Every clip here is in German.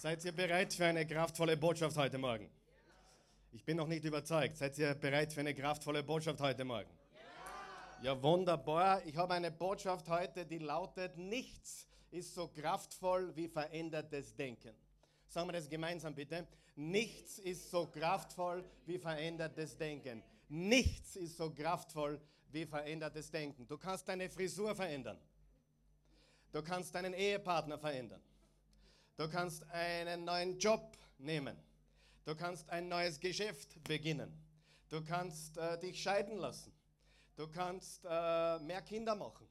Seid ihr bereit für eine kraftvolle Botschaft heute Morgen? Ich bin noch nicht überzeugt. Seid ihr bereit für eine kraftvolle Botschaft heute Morgen? Ja, ja wunderbar. Ich habe eine Botschaft heute, die lautet, nichts ist so kraftvoll wie verändertes Denken. Sagen wir das gemeinsam bitte. Nichts ist so kraftvoll wie verändertes Denken. Nichts ist so kraftvoll wie verändertes Denken. Du kannst deine Frisur verändern. Du kannst deinen Ehepartner verändern. Du kannst einen neuen Job nehmen. Du kannst ein neues Geschäft beginnen. Du kannst äh, dich scheiden lassen. Du kannst äh, mehr Kinder machen.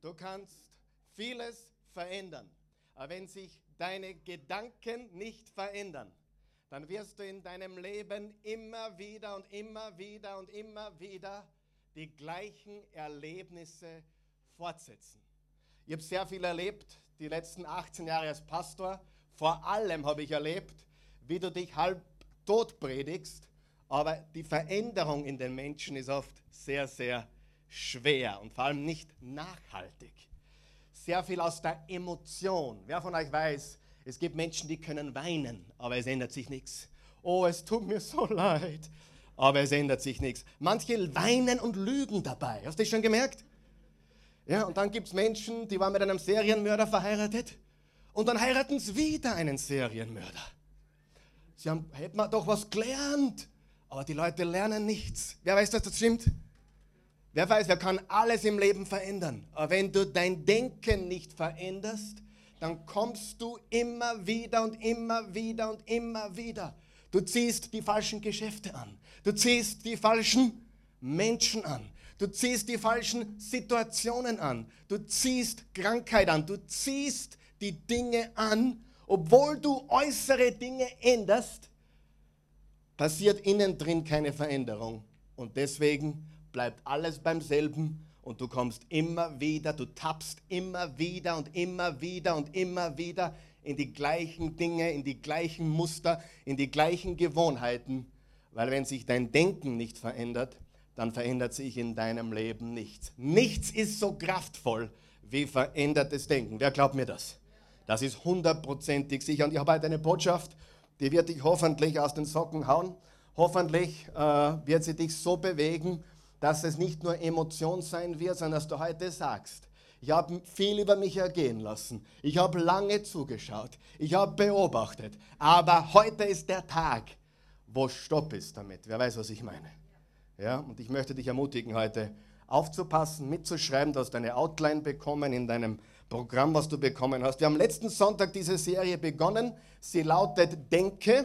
Du kannst vieles verändern. Aber wenn sich deine Gedanken nicht verändern, dann wirst du in deinem Leben immer wieder und immer wieder und immer wieder die gleichen Erlebnisse fortsetzen. Ich habe sehr viel erlebt, die letzten 18 Jahre als Pastor. Vor allem habe ich erlebt, wie du dich halb tot predigst, aber die Veränderung in den Menschen ist oft sehr, sehr schwer und vor allem nicht nachhaltig. Sehr viel aus der Emotion. Wer von euch weiß, es gibt Menschen, die können weinen, aber es ändert sich nichts. Oh, es tut mir so leid, aber es ändert sich nichts. Manche weinen und lügen dabei. Hast du das schon gemerkt? Ja, und dann gibt es Menschen, die waren mit einem Serienmörder verheiratet und dann heiraten sie wieder einen Serienmörder. Sie haben, hätten wir doch was gelernt, aber die Leute lernen nichts. Wer weiß, dass das stimmt? Wer weiß, wer kann alles im Leben verändern. Aber wenn du dein Denken nicht veränderst, dann kommst du immer wieder und immer wieder und immer wieder. Du ziehst die falschen Geschäfte an. Du ziehst die falschen Menschen an. Du ziehst die falschen Situationen an. Du ziehst Krankheit an. Du ziehst die Dinge an, obwohl du äußere Dinge änderst, passiert innen drin keine Veränderung. Und deswegen bleibt alles beim selben und du kommst immer wieder, du tappst immer wieder und immer wieder und immer wieder in die gleichen Dinge, in die gleichen Muster, in die gleichen Gewohnheiten, weil wenn sich dein Denken nicht verändert, dann verändert sich in deinem Leben nichts. Nichts ist so kraftvoll wie verändertes Denken. Wer glaubt mir das? Das ist hundertprozentig sicher. Und ich habe heute eine Botschaft, die wird dich hoffentlich aus den Socken hauen. Hoffentlich äh, wird sie dich so bewegen, dass es nicht nur Emotion sein wird, sondern dass du heute sagst, ich habe viel über mich ergehen lassen. Ich habe lange zugeschaut. Ich habe beobachtet. Aber heute ist der Tag, wo Stopp ist damit. Wer weiß, was ich meine. Ja, und ich möchte dich ermutigen, heute aufzupassen, mitzuschreiben. Du hast eine Outline bekommen in deinem Programm, was du bekommen hast. Wir haben letzten Sonntag diese Serie begonnen. Sie lautet Denke.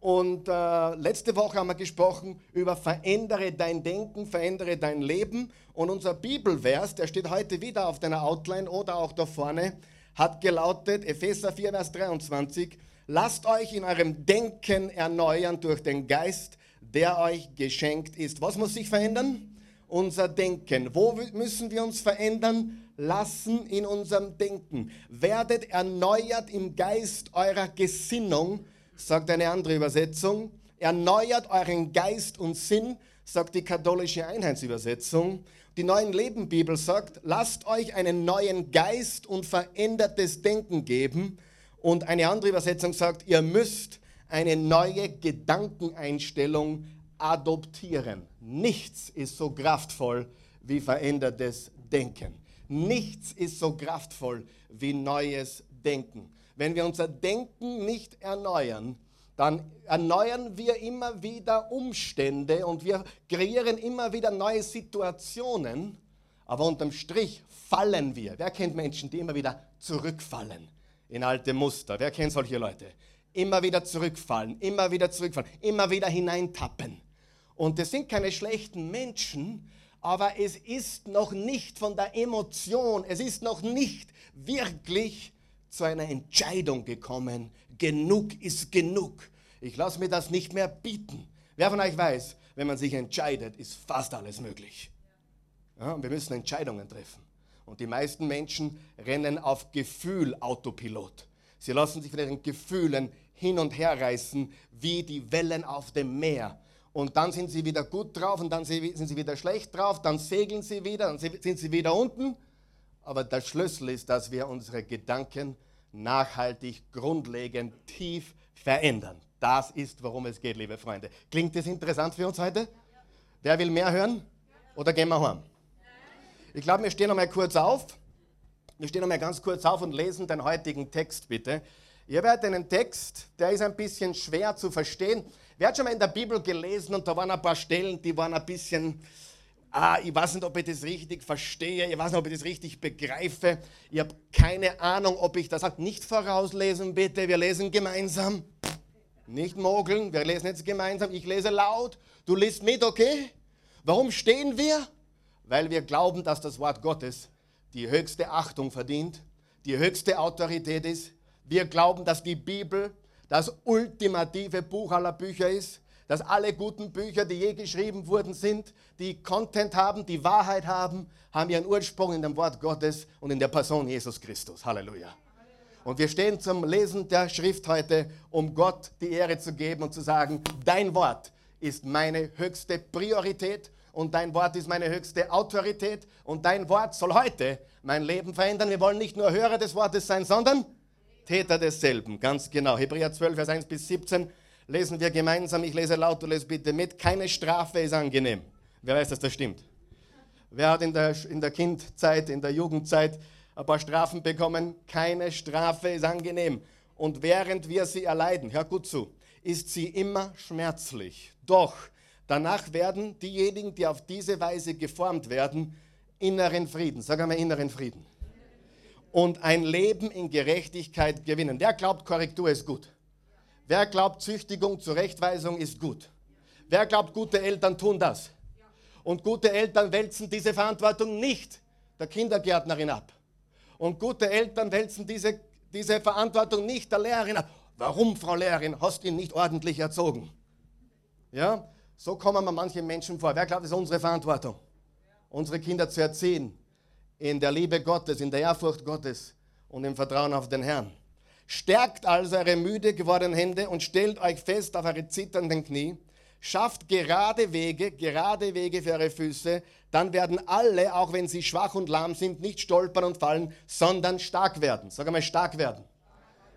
Und äh, letzte Woche haben wir gesprochen über verändere dein Denken, verändere dein Leben. Und unser Bibelvers, der steht heute wieder auf deiner Outline oder auch da vorne, hat gelautet, Epheser 4, Vers 23, lasst euch in eurem Denken erneuern durch den Geist, der euch geschenkt ist. Was muss sich verändern? Unser Denken. Wo müssen wir uns verändern? Lassen in unserem Denken. Werdet erneuert im Geist eurer Gesinnung sagt eine andere Übersetzung. Erneuert euren Geist und Sinn, sagt die katholische Einheitsübersetzung. Die neuen Leben Bibel sagt, lasst euch einen neuen Geist und verändertes Denken geben. Und eine andere Übersetzung sagt, ihr müsst eine neue Gedankeneinstellung adoptieren. Nichts ist so kraftvoll wie verändertes Denken. Nichts ist so kraftvoll wie neues Denken. Wenn wir unser Denken nicht erneuern, dann erneuern wir immer wieder Umstände und wir kreieren immer wieder neue Situationen, aber unterm Strich fallen wir. Wer kennt Menschen, die immer wieder zurückfallen in alte Muster? Wer kennt solche Leute? Immer wieder zurückfallen, immer wieder zurückfallen, immer wieder hineintappen. Und das sind keine schlechten Menschen, aber es ist noch nicht von der Emotion, es ist noch nicht wirklich zu einer Entscheidung gekommen, genug ist genug. Ich lasse mir das nicht mehr bieten. Wer von euch weiß, wenn man sich entscheidet, ist fast alles möglich. Ja, wir müssen Entscheidungen treffen. Und die meisten Menschen rennen auf Gefühl Autopilot. Sie lassen sich von ihren Gefühlen hin und her reißen, wie die Wellen auf dem Meer. Und dann sind sie wieder gut drauf und dann sind sie wieder schlecht drauf, dann segeln sie wieder, dann sind sie wieder unten aber der Schlüssel ist, dass wir unsere Gedanken nachhaltig, grundlegend, tief verändern. Das ist, worum es geht, liebe Freunde. Klingt das interessant für uns heute? Wer will mehr hören? Oder gehen wir heim? Ich glaube, wir stehen noch mal kurz auf. Wir stehen noch mal ganz kurz auf und lesen den heutigen Text, bitte. Ihr werdet einen Text, der ist ein bisschen schwer zu verstehen. Wer hat schon mal in der Bibel gelesen und da waren ein paar Stellen, die waren ein bisschen, ah, ich weiß nicht, ob ich das richtig verstehe, ich weiß nicht, ob ich das richtig begreife. Ich habe keine Ahnung, ob ich das. Nicht vorauslesen, bitte, wir lesen gemeinsam. Nicht mogeln, wir lesen jetzt gemeinsam. Ich lese laut, du liest mit, okay? Warum stehen wir? Weil wir glauben, dass das Wort Gottes die höchste Achtung verdient, die höchste Autorität ist. Wir glauben, dass die Bibel das ultimative Buch aller Bücher ist, dass alle guten Bücher, die je geschrieben wurden, sind, die Content haben, die Wahrheit haben, haben ihren Ursprung in dem Wort Gottes und in der Person Jesus Christus. Halleluja. Und wir stehen zum Lesen der Schrift heute, um Gott die Ehre zu geben und zu sagen, dein Wort ist meine höchste Priorität und dein Wort ist meine höchste Autorität und dein Wort soll heute mein Leben verändern. Wir wollen nicht nur Hörer des Wortes sein, sondern Täter desselben. Ganz genau. Hebräer 12, Vers 1 bis 17 lesen wir gemeinsam. Ich lese laut, du lese bitte mit. Keine Strafe ist angenehm. Wer weiß, dass das stimmt? Wer hat in der, in der Kindzeit, in der Jugendzeit ein paar Strafen bekommen. Keine Strafe ist angenehm. Und während wir sie erleiden, hör gut zu, ist sie immer schmerzlich. Doch danach werden diejenigen, die auf diese Weise geformt werden, inneren Frieden, sag einmal inneren Frieden. Und ein Leben in Gerechtigkeit gewinnen. Wer glaubt, Korrektur ist gut? Wer glaubt, Züchtigung, Zurechtweisung ist gut? Wer glaubt, gute Eltern tun das? Und gute Eltern wälzen diese Verantwortung nicht der Kindergärtnerin ab. Und gute Eltern wälzen diese, diese Verantwortung nicht der Lehrerin ab. Warum, Frau Lehrerin, hast du ihn nicht ordentlich erzogen? Ja, so kommen wir manchen Menschen vor. Wer glaubt, es ist unsere Verantwortung, unsere Kinder zu erziehen in der Liebe Gottes, in der Ehrfurcht Gottes und im Vertrauen auf den Herrn. Stärkt also eure müde gewordenen Hände und stellt euch fest auf eure zitternden Knie. Schafft gerade Wege, gerade Wege für eure Füße, dann werden alle, auch wenn sie schwach und lahm sind, nicht stolpern und fallen, sondern stark werden. Sag einmal, stark werden.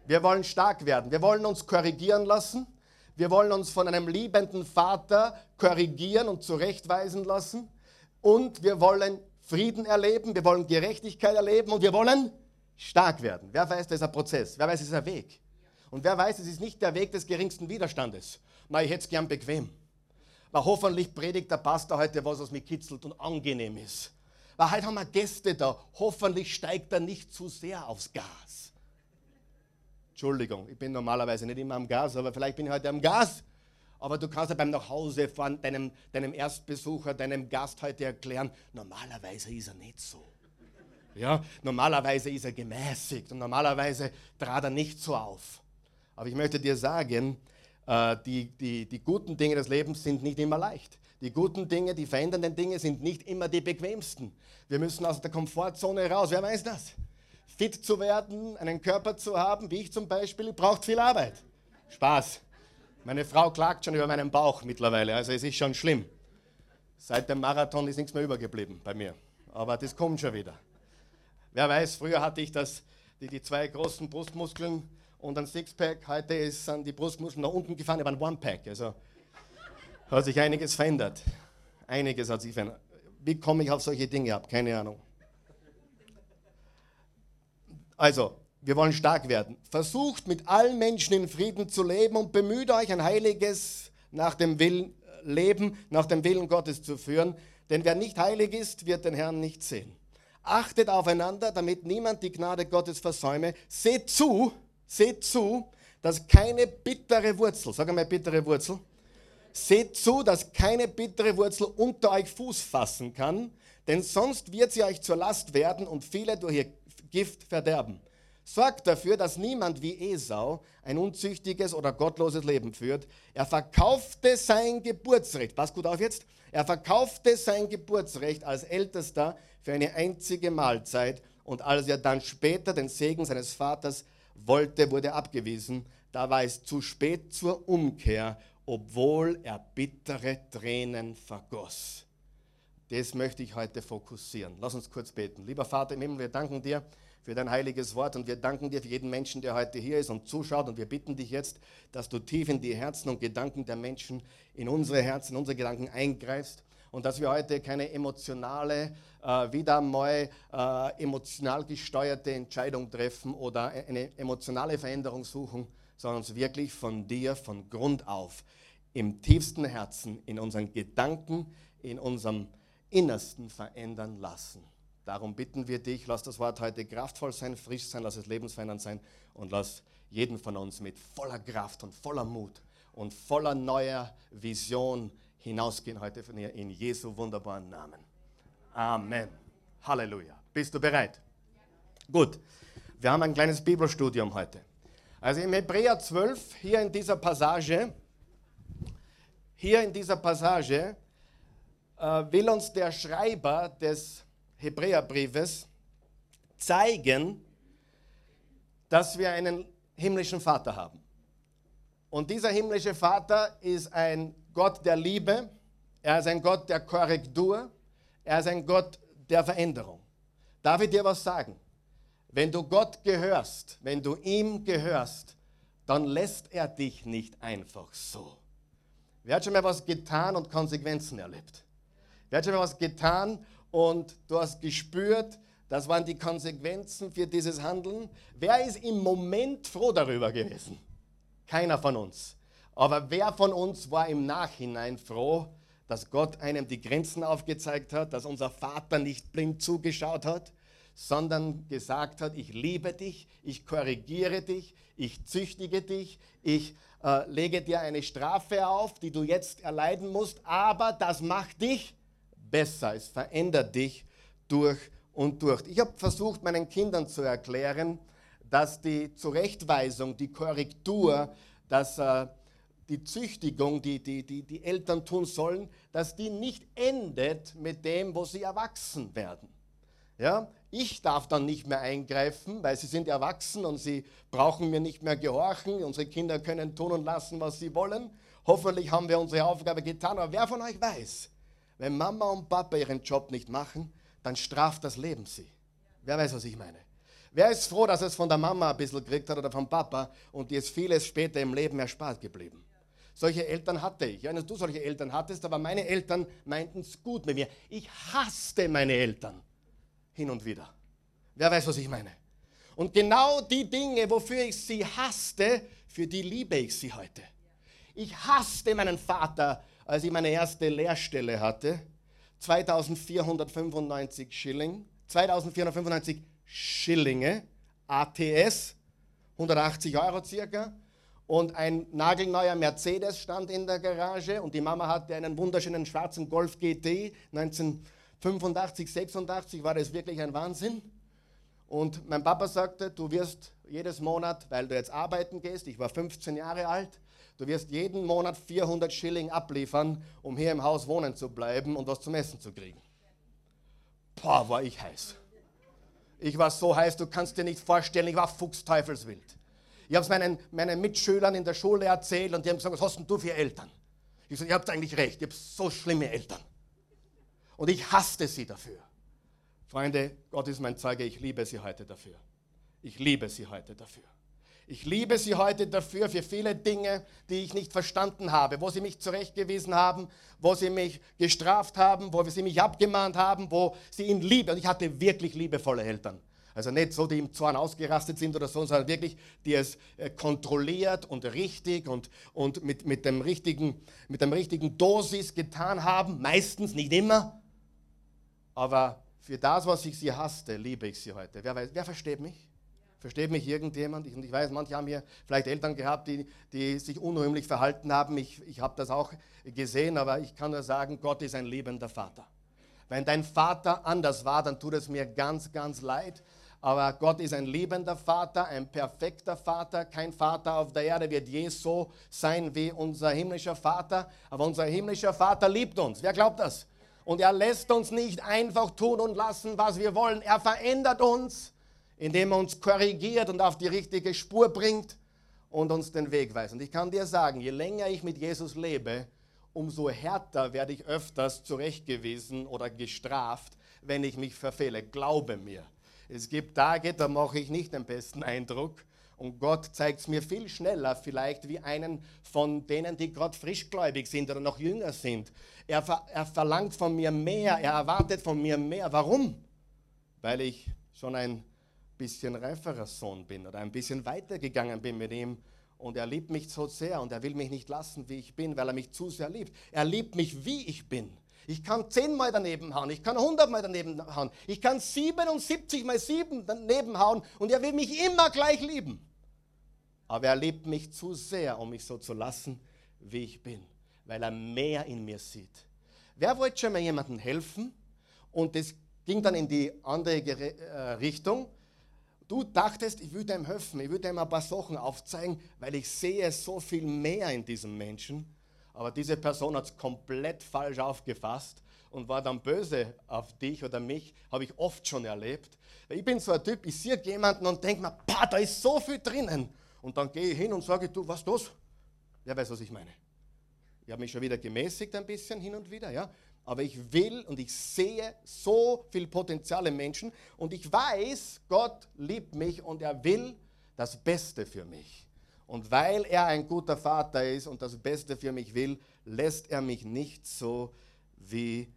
Wir wollen stark werden. Wir wollen uns korrigieren lassen. Wir wollen uns von einem liebenden Vater korrigieren und zurechtweisen lassen. Und wir wollen Frieden erleben, wir wollen Gerechtigkeit erleben und wir wollen stark werden. Wer weiß, das ist ein Prozess. Wer weiß, es ist ein Weg. Und wer weiß, es ist nicht der Weg des geringsten Widerstandes. Na, ich hätte es gern bequem. Weil hoffentlich predigt der Pastor heute was, was mich kitzelt und angenehm ist. Weil heute haben wir Gäste da. Hoffentlich steigt er nicht zu sehr aufs Gas. Entschuldigung, ich bin normalerweise nicht immer am Gas, aber vielleicht bin ich heute am Gas. Aber du kannst ja beim Nachhausefahren deinem, deinem Erstbesucher, deinem Gast heute erklären, normalerweise ist er nicht so. Ja, normalerweise ist er gemäßigt und normalerweise trat er nicht so auf. Aber ich möchte dir sagen, äh, die, die, die guten Dinge des Lebens sind nicht immer leicht. Die guten Dinge, die verändernden Dinge sind nicht immer die bequemsten. Wir müssen aus der Komfortzone raus. Wer weiß das? Fit zu werden, einen Körper zu haben, wie ich zum Beispiel, braucht viel Arbeit. Spaß. Meine Frau klagt schon über meinen Bauch mittlerweile, also es ist schon schlimm. Seit dem Marathon ist nichts mehr übergeblieben bei mir. Aber das kommt schon wieder. Wer weiß, früher hatte ich das, die, die zwei großen Brustmuskeln und ein Sixpack. Heute ist, sind die Brustmuskeln nach unten gefahren, aber ein One-Pack. Also hat sich einiges verändert. Einiges hat sich verändert. Wie komme ich auf solche Dinge ab? Keine Ahnung. Also, wir wollen stark werden. Versucht mit allen Menschen in Frieden zu leben und bemüht euch, ein heiliges nach dem Willen, Leben nach dem Willen Gottes zu führen. Denn wer nicht heilig ist, wird den Herrn nicht sehen. Achtet aufeinander, damit niemand die Gnade Gottes versäume. Seht zu, Seht zu, dass keine bittere Wurzel, sag einmal bittere Wurzel, seht zu, dass keine bittere Wurzel unter euch Fuß fassen kann, denn sonst wird sie euch zur Last werden und viele durch ihr Gift verderben. Sorgt dafür, dass niemand wie Esau ein unzüchtiges oder gottloses Leben führt. Er verkaufte sein Geburtsrecht, pass gut auf jetzt, er verkaufte sein Geburtsrecht als Ältester für eine einzige Mahlzeit und als er dann später den Segen seines Vaters wollte, wurde abgewiesen. Da war es zu spät zur Umkehr, obwohl er bittere Tränen vergoss. Das möchte ich heute fokussieren. Lass uns kurz beten. Lieber Vater im Himmel, wir danken dir für dein heiliges Wort. Und wir danken dir für jeden Menschen, der heute hier ist und zuschaut. Und wir bitten dich jetzt, dass du tief in die Herzen und Gedanken der Menschen, in unsere Herzen, in unsere Gedanken eingreifst. Und dass wir heute keine emotionale, äh, wieder mal äh, emotional gesteuerte Entscheidung treffen oder eine emotionale Veränderung suchen, sondern uns wirklich von dir, von Grund auf, im tiefsten Herzen, in unseren Gedanken, in unserem Innersten verändern lassen. Darum bitten wir dich, lass das Wort heute kraftvoll sein, frisch sein, lass es lebensverändernd sein und lass jeden von uns mit voller Kraft und voller Mut und voller neuer Vision hinausgehen heute von hier in Jesu wunderbaren Namen. Amen. Halleluja. Bist du bereit? Gut. Wir haben ein kleines Bibelstudium heute. Also im Hebräer 12, hier in dieser Passage, hier in dieser Passage äh, will uns der Schreiber des Hebräerbriefes zeigen, dass wir einen himmlischen Vater haben. Und dieser himmlische Vater ist ein Gott der Liebe, er ist ein Gott der Korrektur, er ist ein Gott der Veränderung. Darf ich dir was sagen? Wenn du Gott gehörst, wenn du ihm gehörst, dann lässt er dich nicht einfach so. Wer hat schon mal was getan und Konsequenzen erlebt? Wer hat schon mal was getan und du hast gespürt, das waren die Konsequenzen für dieses Handeln? Wer ist im Moment froh darüber gewesen? Keiner von uns. Aber wer von uns war im Nachhinein froh, dass Gott einem die Grenzen aufgezeigt hat, dass unser Vater nicht blind zugeschaut hat, sondern gesagt hat, ich liebe dich, ich korrigiere dich, ich züchtige dich, ich äh, lege dir eine Strafe auf, die du jetzt erleiden musst, aber das macht dich besser, es verändert dich durch und durch. Ich habe versucht, meinen Kindern zu erklären, dass die Zurechtweisung, die Korrektur, dass äh, die Züchtigung, die, die, die die Eltern tun sollen, dass die nicht endet mit dem, wo sie erwachsen werden. Ja? Ich darf dann nicht mehr eingreifen, weil sie sind erwachsen und sie brauchen mir nicht mehr gehorchen. Unsere Kinder können tun und lassen, was sie wollen. Hoffentlich haben wir unsere Aufgabe getan. Aber wer von euch weiß, wenn Mama und Papa ihren Job nicht machen, dann straft das Leben sie. Wer weiß, was ich meine? Wer ist froh, dass es von der Mama ein bisschen gekriegt hat oder vom Papa und dir ist vieles später im Leben erspart geblieben? Solche Eltern hatte ich. Ja, du solche Eltern hattest, aber meine Eltern meinten es gut mit mir. Ich hasste meine Eltern hin und wieder. Wer weiß, was ich meine? Und genau die Dinge, wofür ich sie hasste, für die liebe ich sie heute. Ich hasste meinen Vater, als ich meine erste Lehrstelle hatte. 2495 Schilling, 2495 Schillinge, ATS, 180 Euro circa und ein nagelneuer Mercedes stand in der Garage und die Mama hatte einen wunderschönen schwarzen Golf GT 1985, 86 war das wirklich ein Wahnsinn. Und mein Papa sagte, du wirst jedes Monat, weil du jetzt arbeiten gehst, ich war 15 Jahre alt, du wirst jeden Monat 400 Schilling abliefern, um hier im Haus wohnen zu bleiben und was zum Essen zu kriegen. Boah, war ich heiß. Ich war so heiß, du kannst dir nicht vorstellen, ich war fuchsteufelswild. Ich habe es meinen, meinen Mitschülern in der Schule erzählt und die haben gesagt, was hast denn du für Eltern? Ich sage, ihr habt eigentlich recht, ich habe so schlimme Eltern. Und ich hasste sie dafür. Freunde, Gott ist mein Zeuge, ich liebe sie heute dafür. Ich liebe sie heute dafür. Ich liebe sie heute dafür für viele Dinge, die ich nicht verstanden habe, wo sie mich zurechtgewiesen haben, wo sie mich gestraft haben, wo sie mich abgemahnt haben, wo sie in Liebe, und ich hatte wirklich liebevolle Eltern. Also nicht so, die im Zorn ausgerastet sind oder so, sondern wirklich, die es äh, kontrolliert und richtig und, und mit, mit, dem richtigen, mit dem richtigen Dosis getan haben. Meistens, nicht immer. Aber für das, was ich sie hasste, liebe ich sie heute. Wer, weiß, wer versteht mich? Versteht mich irgendjemand? Ich, und ich weiß, manche haben hier vielleicht Eltern gehabt, die, die sich unrühmlich verhalten haben. Ich, ich habe das auch gesehen, aber ich kann nur sagen, Gott ist ein liebender Vater. Wenn dein Vater anders war, dann tut es mir ganz, ganz leid. Aber Gott ist ein liebender Vater, ein perfekter Vater. Kein Vater auf der Erde wird je so sein wie unser himmlischer Vater. Aber unser himmlischer Vater liebt uns. Wer glaubt das? Und er lässt uns nicht einfach tun und lassen, was wir wollen. Er verändert uns, indem er uns korrigiert und auf die richtige Spur bringt und uns den Weg weist. Und ich kann dir sagen, je länger ich mit Jesus lebe, umso härter werde ich öfters zurechtgewiesen oder gestraft, wenn ich mich verfehle. Glaube mir. Es gibt Tage, da mache ich nicht den besten Eindruck. Und Gott zeigt es mir viel schneller, vielleicht wie einen von denen, die gerade frischgläubig sind oder noch jünger sind. Er, ver er verlangt von mir mehr, er erwartet von mir mehr. Warum? Weil ich schon ein bisschen reiferer Sohn bin oder ein bisschen weitergegangen bin mit ihm. Und er liebt mich so sehr und er will mich nicht lassen, wie ich bin, weil er mich zu sehr liebt. Er liebt mich, wie ich bin. Ich kann zehnmal daneben hauen, ich kann hundertmal daneben hauen, ich kann 77 mal sieben daneben hauen und er will mich immer gleich lieben. Aber er liebt mich zu sehr, um mich so zu lassen, wie ich bin, weil er mehr in mir sieht. Wer wollte schon mal jemandem helfen und das ging dann in die andere äh, Richtung? Du dachtest, ich würde ihm helfen, ich würde ihm ein paar Sachen aufzeigen, weil ich sehe so viel mehr in diesem Menschen. Aber diese Person hat es komplett falsch aufgefasst und war dann böse auf dich oder mich, habe ich oft schon erlebt. Ich bin so ein Typ, ich sehe jemanden und denke mir, da ist so viel drinnen. Und dann gehe ich hin und sage, du, was los? Wer weiß, was ich meine. Ich habe mich schon wieder gemäßigt ein bisschen hin und wieder, ja. Aber ich will und ich sehe so viel Potenzial im Menschen und ich weiß, Gott liebt mich und er will das Beste für mich. Und weil er ein guter Vater ist und das Beste für mich will, lässt er mich nicht so, wie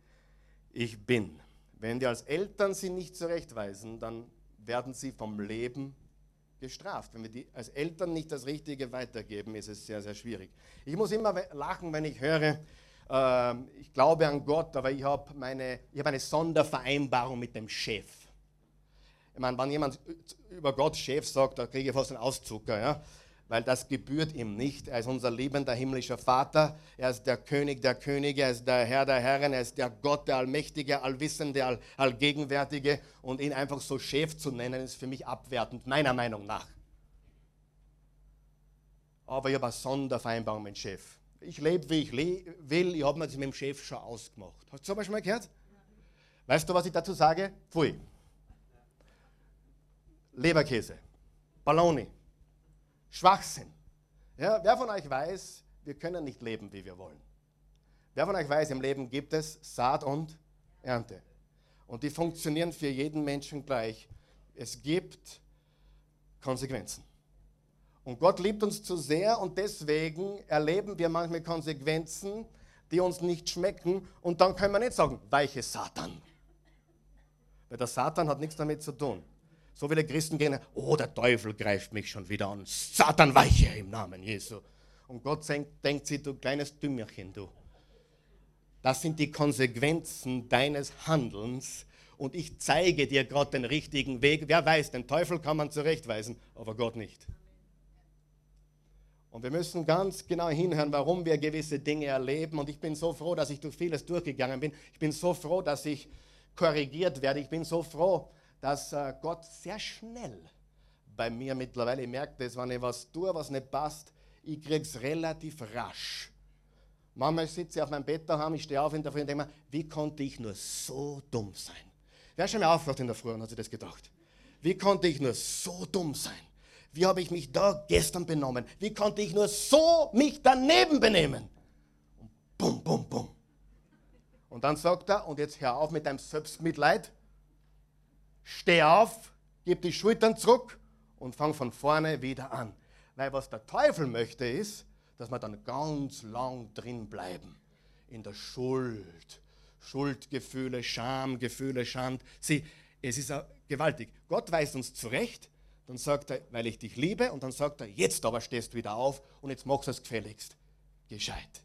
ich bin. Wenn wir als Eltern sie nicht zurechtweisen, dann werden sie vom Leben gestraft. Wenn wir die als Eltern nicht das Richtige weitergeben, ist es sehr, sehr schwierig. Ich muss immer lachen, wenn ich höre, äh, ich glaube an Gott, aber ich habe hab eine Sondervereinbarung mit dem Chef. Ich meine, wenn jemand über Gott Chef sagt, da kriege ich fast einen Auszucker. Ja? weil das gebührt ihm nicht. Er ist unser liebender himmlischer Vater, er ist der König der Könige, er ist der Herr der Herren, er ist der Gott, der Allmächtige, Allwissende, All, Allgegenwärtige und ihn einfach so Chef zu nennen, ist für mich abwertend, meiner Meinung nach. Aber ich habe eine Sondervereinbarung mit dem Chef. Ich lebe, wie ich le will, ich habe mir das mit dem Chef schon ausgemacht. Hast du sowas schon mal gehört? Weißt du, was ich dazu sage? Pfui. Leberkäse, Balloni, Schwachsinn. Ja, wer von euch weiß, wir können nicht leben, wie wir wollen? Wer von euch weiß, im Leben gibt es Saat und Ernte. Und die funktionieren für jeden Menschen gleich. Es gibt Konsequenzen. Und Gott liebt uns zu sehr und deswegen erleben wir manchmal Konsequenzen, die uns nicht schmecken. Und dann können wir nicht sagen, weiche Satan. Weil der Satan hat nichts damit zu tun. So viele Christen gehen, oh, der Teufel greift mich schon wieder an. Satan, weiche im Namen Jesu. Und Gott denkt sich, du kleines Dümmerchen, du. Das sind die Konsequenzen deines Handelns. Und ich zeige dir gerade den richtigen Weg. Wer weiß, den Teufel kann man zurechtweisen, aber Gott nicht. Und wir müssen ganz genau hinhören, warum wir gewisse Dinge erleben. Und ich bin so froh, dass ich durch vieles durchgegangen bin. Ich bin so froh, dass ich korrigiert werde. Ich bin so froh, dass äh, Gott sehr schnell bei mir mittlerweile, ich merke das, wenn ich was tue, was nicht passt, ich kriege es relativ rasch. Manchmal sitze ich auf meinem Bett daheim, ich stehe auf in der Früh und denke mir, wie konnte ich nur so dumm sein? Wer schon mal aufgewacht in der Früh und hat sich das gedacht? Wie konnte ich nur so dumm sein? Wie habe ich mich da gestern benommen? Wie konnte ich nur so mich daneben benehmen? Und bum, bum, bum. Und dann sagt er, und jetzt hör auf mit deinem Selbstmitleid, Steh auf, gib die Schultern zurück und fang von vorne wieder an. Weil was der Teufel möchte ist, dass wir dann ganz lang drin bleiben. In der Schuld. Schuldgefühle, Schamgefühle, Schand. Sieh, es ist gewaltig. Gott weist uns zurecht, dann sagt er, weil ich dich liebe, und dann sagt er, jetzt aber stehst du wieder auf und jetzt machst du es gefälligst. Gescheit.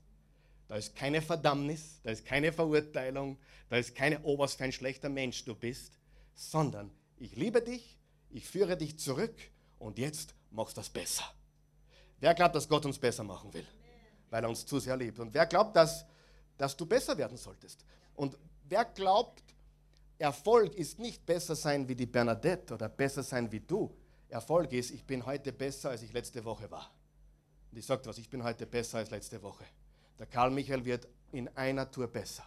Da ist keine Verdammnis, da ist keine Verurteilung, da ist keine, oh, was für ein schlechter Mensch du bist, sondern ich liebe dich, ich führe dich zurück und jetzt machst du das besser. Wer glaubt, dass Gott uns besser machen will? Weil er uns zu sehr liebt. Und wer glaubt, dass, dass du besser werden solltest? Und wer glaubt, Erfolg ist nicht besser sein wie die Bernadette oder besser sein wie du. Erfolg ist, ich bin heute besser, als ich letzte Woche war. Und ich sage was, ich bin heute besser als letzte Woche. Der Karl Michael wird in einer Tour besser.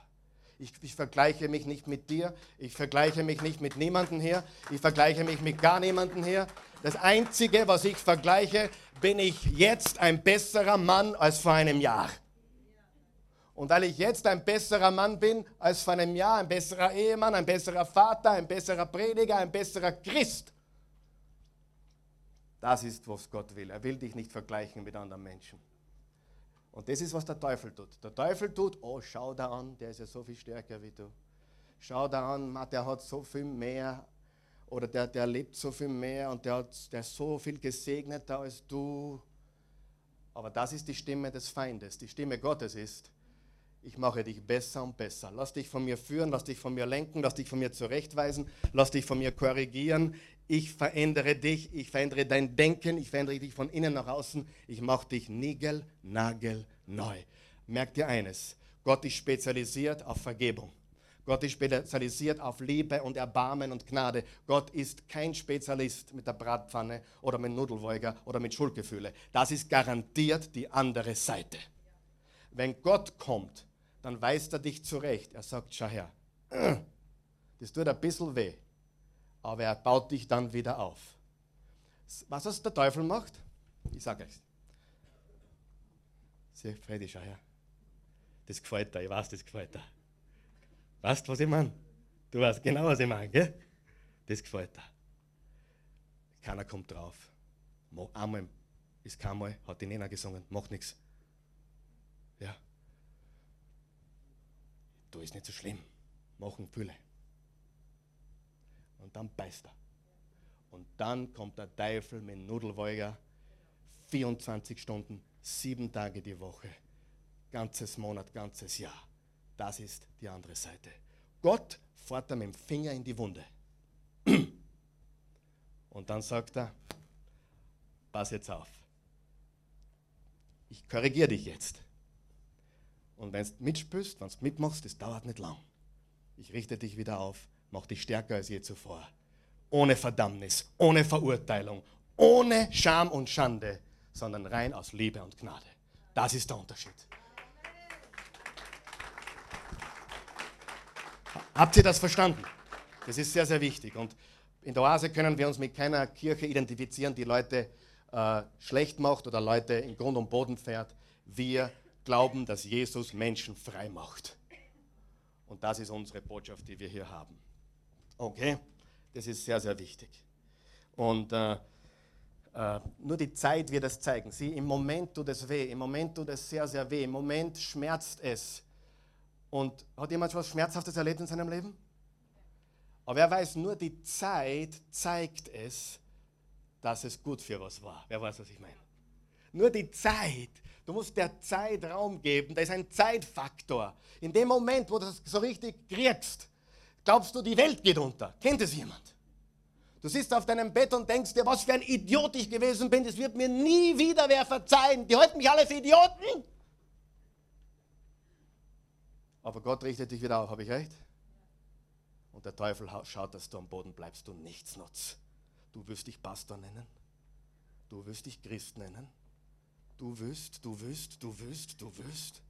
Ich, ich, vergleiche mich nicht mit dir, ich vergleiche mich nicht mit niemandem hier, ich vergleiche mich mit gar niemandem hier. Das Einzige, was ich vergleiche, bin ich jetzt ein besserer Mann als vor einem Jahr. Und weil ich jetzt ein besserer Mann bin als vor einem Jahr, ein besserer Ehemann, ein besserer Vater, ein besserer Prediger, ein besserer Christ, das ist, was Gott will. Er will dich nicht vergleichen mit anderen Menschen. Und das ist, was der Teufel tut. Der Teufel tut, oh, schau da an, der ist ja so viel stärker wie du. Schau da an, der hat so viel mehr oder der, der lebt so viel mehr und der, hat, der ist so viel gesegneter als du. Aber das ist die Stimme des Feindes. Die Stimme Gottes ist, ich mache dich besser und besser. Lass dich von mir führen, lass dich von mir lenken, lass dich von mir zurechtweisen, lass dich von mir korrigieren. Ich verändere dich, ich verändere dein Denken, ich verändere dich von innen nach außen. Ich mache dich nigel, nagel, neu. Merk dir eines, Gott ist spezialisiert auf Vergebung. Gott ist spezialisiert auf Liebe und Erbarmen und Gnade. Gott ist kein Spezialist mit der Bratpfanne oder mit Nudelwolger oder mit Schuldgefühle. Das ist garantiert die andere Seite. Wenn Gott kommt, dann weist er dich zurecht. Er sagt, schau her, das tut ein bisschen weh, aber er baut dich dann wieder auf. Was das der Teufel macht? Ich sage euch. Sieh, Freddy, schau her. Das gefällt dir, ich weiß, das gefällt dir. Weißt du, was ich meine? Du weißt genau, was ich meine, gell? Das gefällt dir. Keiner kommt drauf. Einmal ist keinmal, hat die Nena gesungen, macht nichts. Ja. Du ist nicht so schlimm. Machen viele. Und dann beißt er. Und dann kommt der Teufel mit Nudelwolger 24 Stunden, sieben Tage die Woche, ganzes Monat, ganzes Jahr. Das ist die andere Seite. Gott fährt er mit dem Finger in die Wunde. Und dann sagt er, pass jetzt auf. Ich korrigiere dich jetzt. Und wenn du mitspürst, wenn du mitmachst, das dauert nicht lang. Ich richte dich wieder auf, mach dich stärker als je zuvor. Ohne Verdammnis, ohne Verurteilung, ohne Scham und Schande, sondern rein aus Liebe und Gnade. Das ist der Unterschied. Habt ihr das verstanden? Das ist sehr, sehr wichtig. Und in der Oase können wir uns mit keiner Kirche identifizieren, die Leute äh, schlecht macht oder Leute in Grund und Boden fährt. Wir glauben, dass Jesus Menschen frei macht. Und das ist unsere Botschaft, die wir hier haben. Okay? Das ist sehr, sehr wichtig. Und äh, äh, nur die Zeit wird es zeigen. Sieh, im Moment tut es weh, im Moment tut es sehr, sehr weh, im Moment schmerzt es. Und hat jemand was Schmerzhaftes erlebt in seinem Leben? Aber er weiß, nur die Zeit zeigt es, dass es gut für was war. Wer weiß, was ich meine? Nur die Zeit. Du musst der Zeit Raum geben. Da ist ein Zeitfaktor. In dem Moment, wo du das so richtig kriegst, glaubst du, die Welt geht unter. Kennt es jemand? Du sitzt auf deinem Bett und denkst dir, was für ein Idiot ich gewesen bin. Das wird mir nie wieder wer verzeihen. Die halten mich alle für Idioten. Aber Gott richtet dich wieder auf, habe ich recht? Und der Teufel schaut, dass du am Boden bleibst, du Nichtsnutz. Du wirst dich Pastor nennen. Du wirst dich Christ nennen. Du wirst, du wirst, du wirst, du wirst.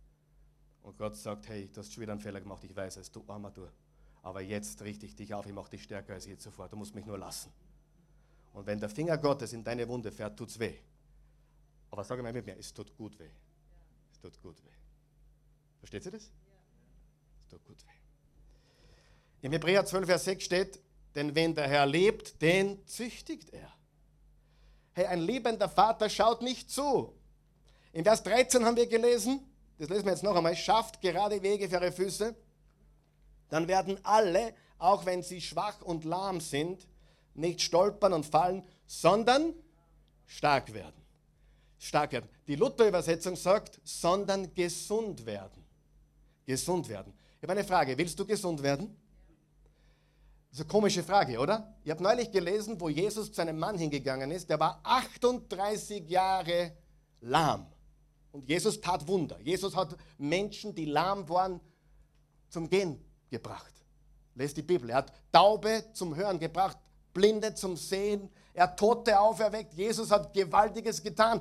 Und Gott sagt, hey, du hast schon wieder einen Fehler gemacht, ich weiß es, du du. Aber jetzt richte ich dich auf, ich mache dich stärker als je zuvor. Du musst mich nur lassen. Und wenn der Finger Gottes in deine Wunde fährt, tut es weh. Aber sage mal mit mir, es tut gut weh. Es tut gut weh. Versteht ihr das? tut gut weh. Im Hebräer 12, Vers 6 steht, denn wenn der Herr lebt, den züchtigt er. Hey, ein liebender Vater schaut nicht zu. In Vers 13 haben wir gelesen, das lesen wir jetzt noch einmal, schafft gerade Wege für ihre Füße. Dann werden alle, auch wenn sie schwach und lahm sind, nicht stolpern und fallen, sondern stark werden. Stark werden. Die Luther-Übersetzung sagt, sondern gesund werden. Gesund werden. Ich habe eine Frage. Willst du gesund werden? Das ist eine komische Frage, oder? Ich habe neulich gelesen, wo Jesus zu einem Mann hingegangen ist, der war 38 Jahre lahm. Und Jesus tat Wunder. Jesus hat Menschen, die lahm waren, zum Gehen gebracht. Lest die Bibel. Er hat Taube zum Hören gebracht, Blinde zum Sehen, er hat Tote auferweckt. Jesus hat Gewaltiges getan.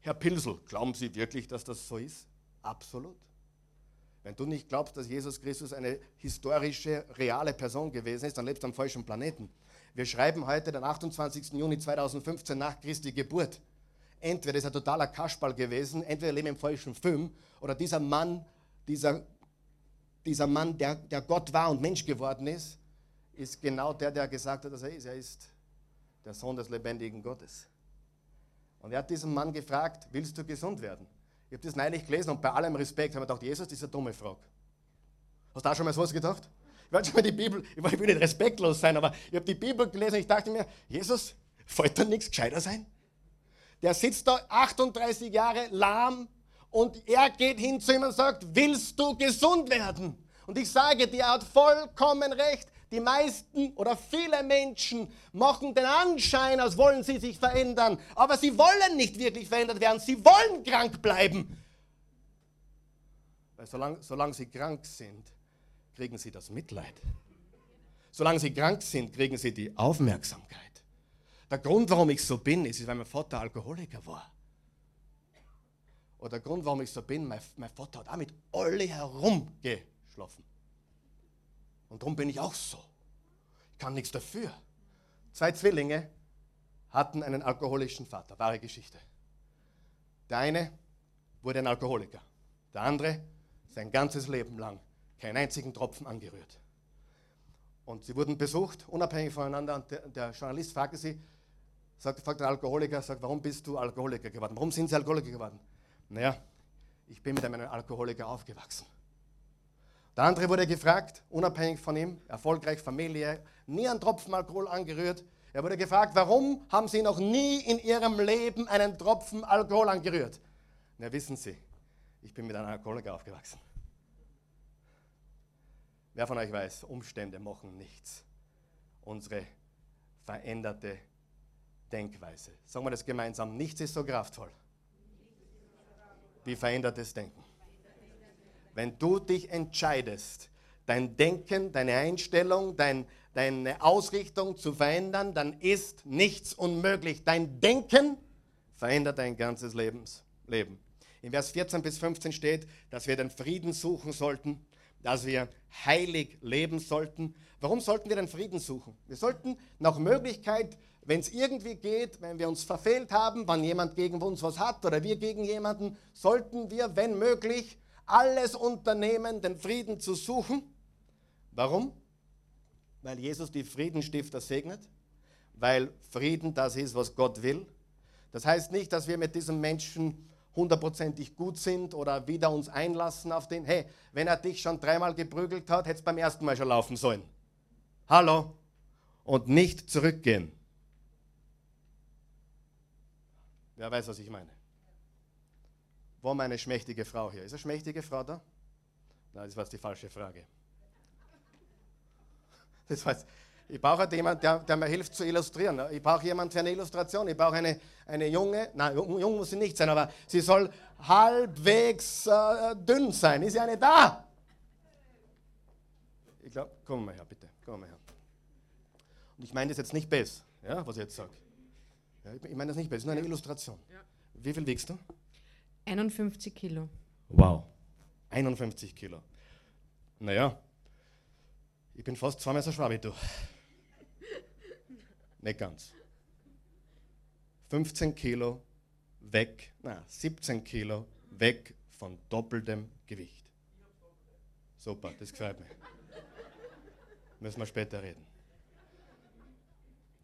Herr Pilsel, glauben Sie wirklich, dass das so ist? Absolut. Wenn du nicht glaubst, dass Jesus Christus eine historische, reale Person gewesen ist, dann lebst du am falschen Planeten. Wir schreiben heute den 28. Juni 2015 nach Christi Geburt. entweder ist er totaler Kasperl gewesen, entweder leben im falschen Film, oder dieser Mann, dieser, dieser Mann, der, der Gott war und Mensch geworden ist, ist genau der, der gesagt hat, dass er ist. Er ist der Sohn des lebendigen Gottes. Und er hat diesen Mann gefragt, willst du gesund werden? Ich habe das neulich gelesen und bei allem Respekt habe ich gedacht, Jesus, eine dumme Frage. Hast du auch schon mal sowas gedacht? Ich weiß schon mal die Bibel, ich will nicht respektlos sein, aber ich habe die Bibel gelesen und ich dachte mir, Jesus, fällt da nichts gescheiter sein? Der sitzt da 38 Jahre lahm und er geht hin zu ihm und sagt, willst du gesund werden? Und ich sage dir, er hat vollkommen recht. Die meisten oder viele Menschen machen den Anschein, als wollen sie sich verändern, aber sie wollen nicht wirklich verändert werden, sie wollen krank bleiben. Weil solange, solange sie krank sind, kriegen sie das Mitleid. Solange sie krank sind, kriegen sie die Aufmerksamkeit. Der Grund, warum ich so bin, ist, weil mein Vater Alkoholiker war. Oder der Grund, warum ich so bin, mein, mein Vater hat auch mit alle herumgeschlafen. Und darum bin ich auch so. Ich kann nichts dafür. Zwei Zwillinge hatten einen alkoholischen Vater. Wahre Geschichte. Der eine wurde ein Alkoholiker. Der andere sein ganzes Leben lang keinen einzigen Tropfen angerührt. Und sie wurden besucht, unabhängig voneinander. Und der, der Journalist fragte sie, sagt, fragt der Alkoholiker, sagt, warum bist du Alkoholiker geworden? Warum sind sie Alkoholiker geworden? Naja, ich bin mit einem Alkoholiker aufgewachsen. Der andere wurde gefragt, unabhängig von ihm, erfolgreich, Familie, nie einen Tropfen Alkohol angerührt. Er wurde gefragt, warum haben Sie noch nie in Ihrem Leben einen Tropfen Alkohol angerührt? Na, wissen Sie, ich bin mit einem Alkoholiker aufgewachsen. Wer von euch weiß, Umstände machen nichts. Unsere veränderte Denkweise. Sagen wir das gemeinsam, nichts ist so kraftvoll wie verändertes Denken. Wenn du dich entscheidest, dein Denken, deine Einstellung, dein, deine Ausrichtung zu verändern, dann ist nichts unmöglich. Dein Denken verändert dein ganzes Lebens, Leben. In Vers 14 bis 15 steht, dass wir den Frieden suchen sollten, dass wir heilig leben sollten. Warum sollten wir den Frieden suchen? Wir sollten nach Möglichkeit wenn es irgendwie geht, wenn wir uns verfehlt haben, wenn jemand gegen uns was hat oder wir gegen jemanden, sollten wir, wenn möglich, alles unternehmen, den Frieden zu suchen. Warum? Weil Jesus die Friedenstifter segnet, weil Frieden das ist, was Gott will. Das heißt nicht, dass wir mit diesem Menschen hundertprozentig gut sind oder wieder uns einlassen auf den, hey, wenn er dich schon dreimal geprügelt hat, hätte es beim ersten Mal schon laufen sollen. Hallo? Und nicht zurückgehen. Wer weiß, was ich meine? Wo meine schmächtige Frau hier? Ist eine schmächtige Frau da? Nein, das war die falsche Frage. Das heißt, ich brauche halt jemanden, der, der, mir hilft zu illustrieren. Ich brauche jemanden für eine Illustration. Ich brauche eine, eine junge, nein, jung muss sie nicht sein, aber sie soll halbwegs äh, dünn sein. Ist ja eine da? Ich glaube, komm mal her, bitte. Komm mal her. Und ich meine das jetzt nicht besser, ja, was ich jetzt sage. Ja, ich meine das nicht besser, es ist nur eine Illustration. Ja. Wie viel wiegst du? 51 Kilo. Wow, 51 Kilo. Naja, ich bin fast zweimal so schwer wie du. nicht ganz. 15 Kilo weg, na, 17 Kilo weg von doppeltem Gewicht. Super, das gefällt mir. Müssen wir später reden.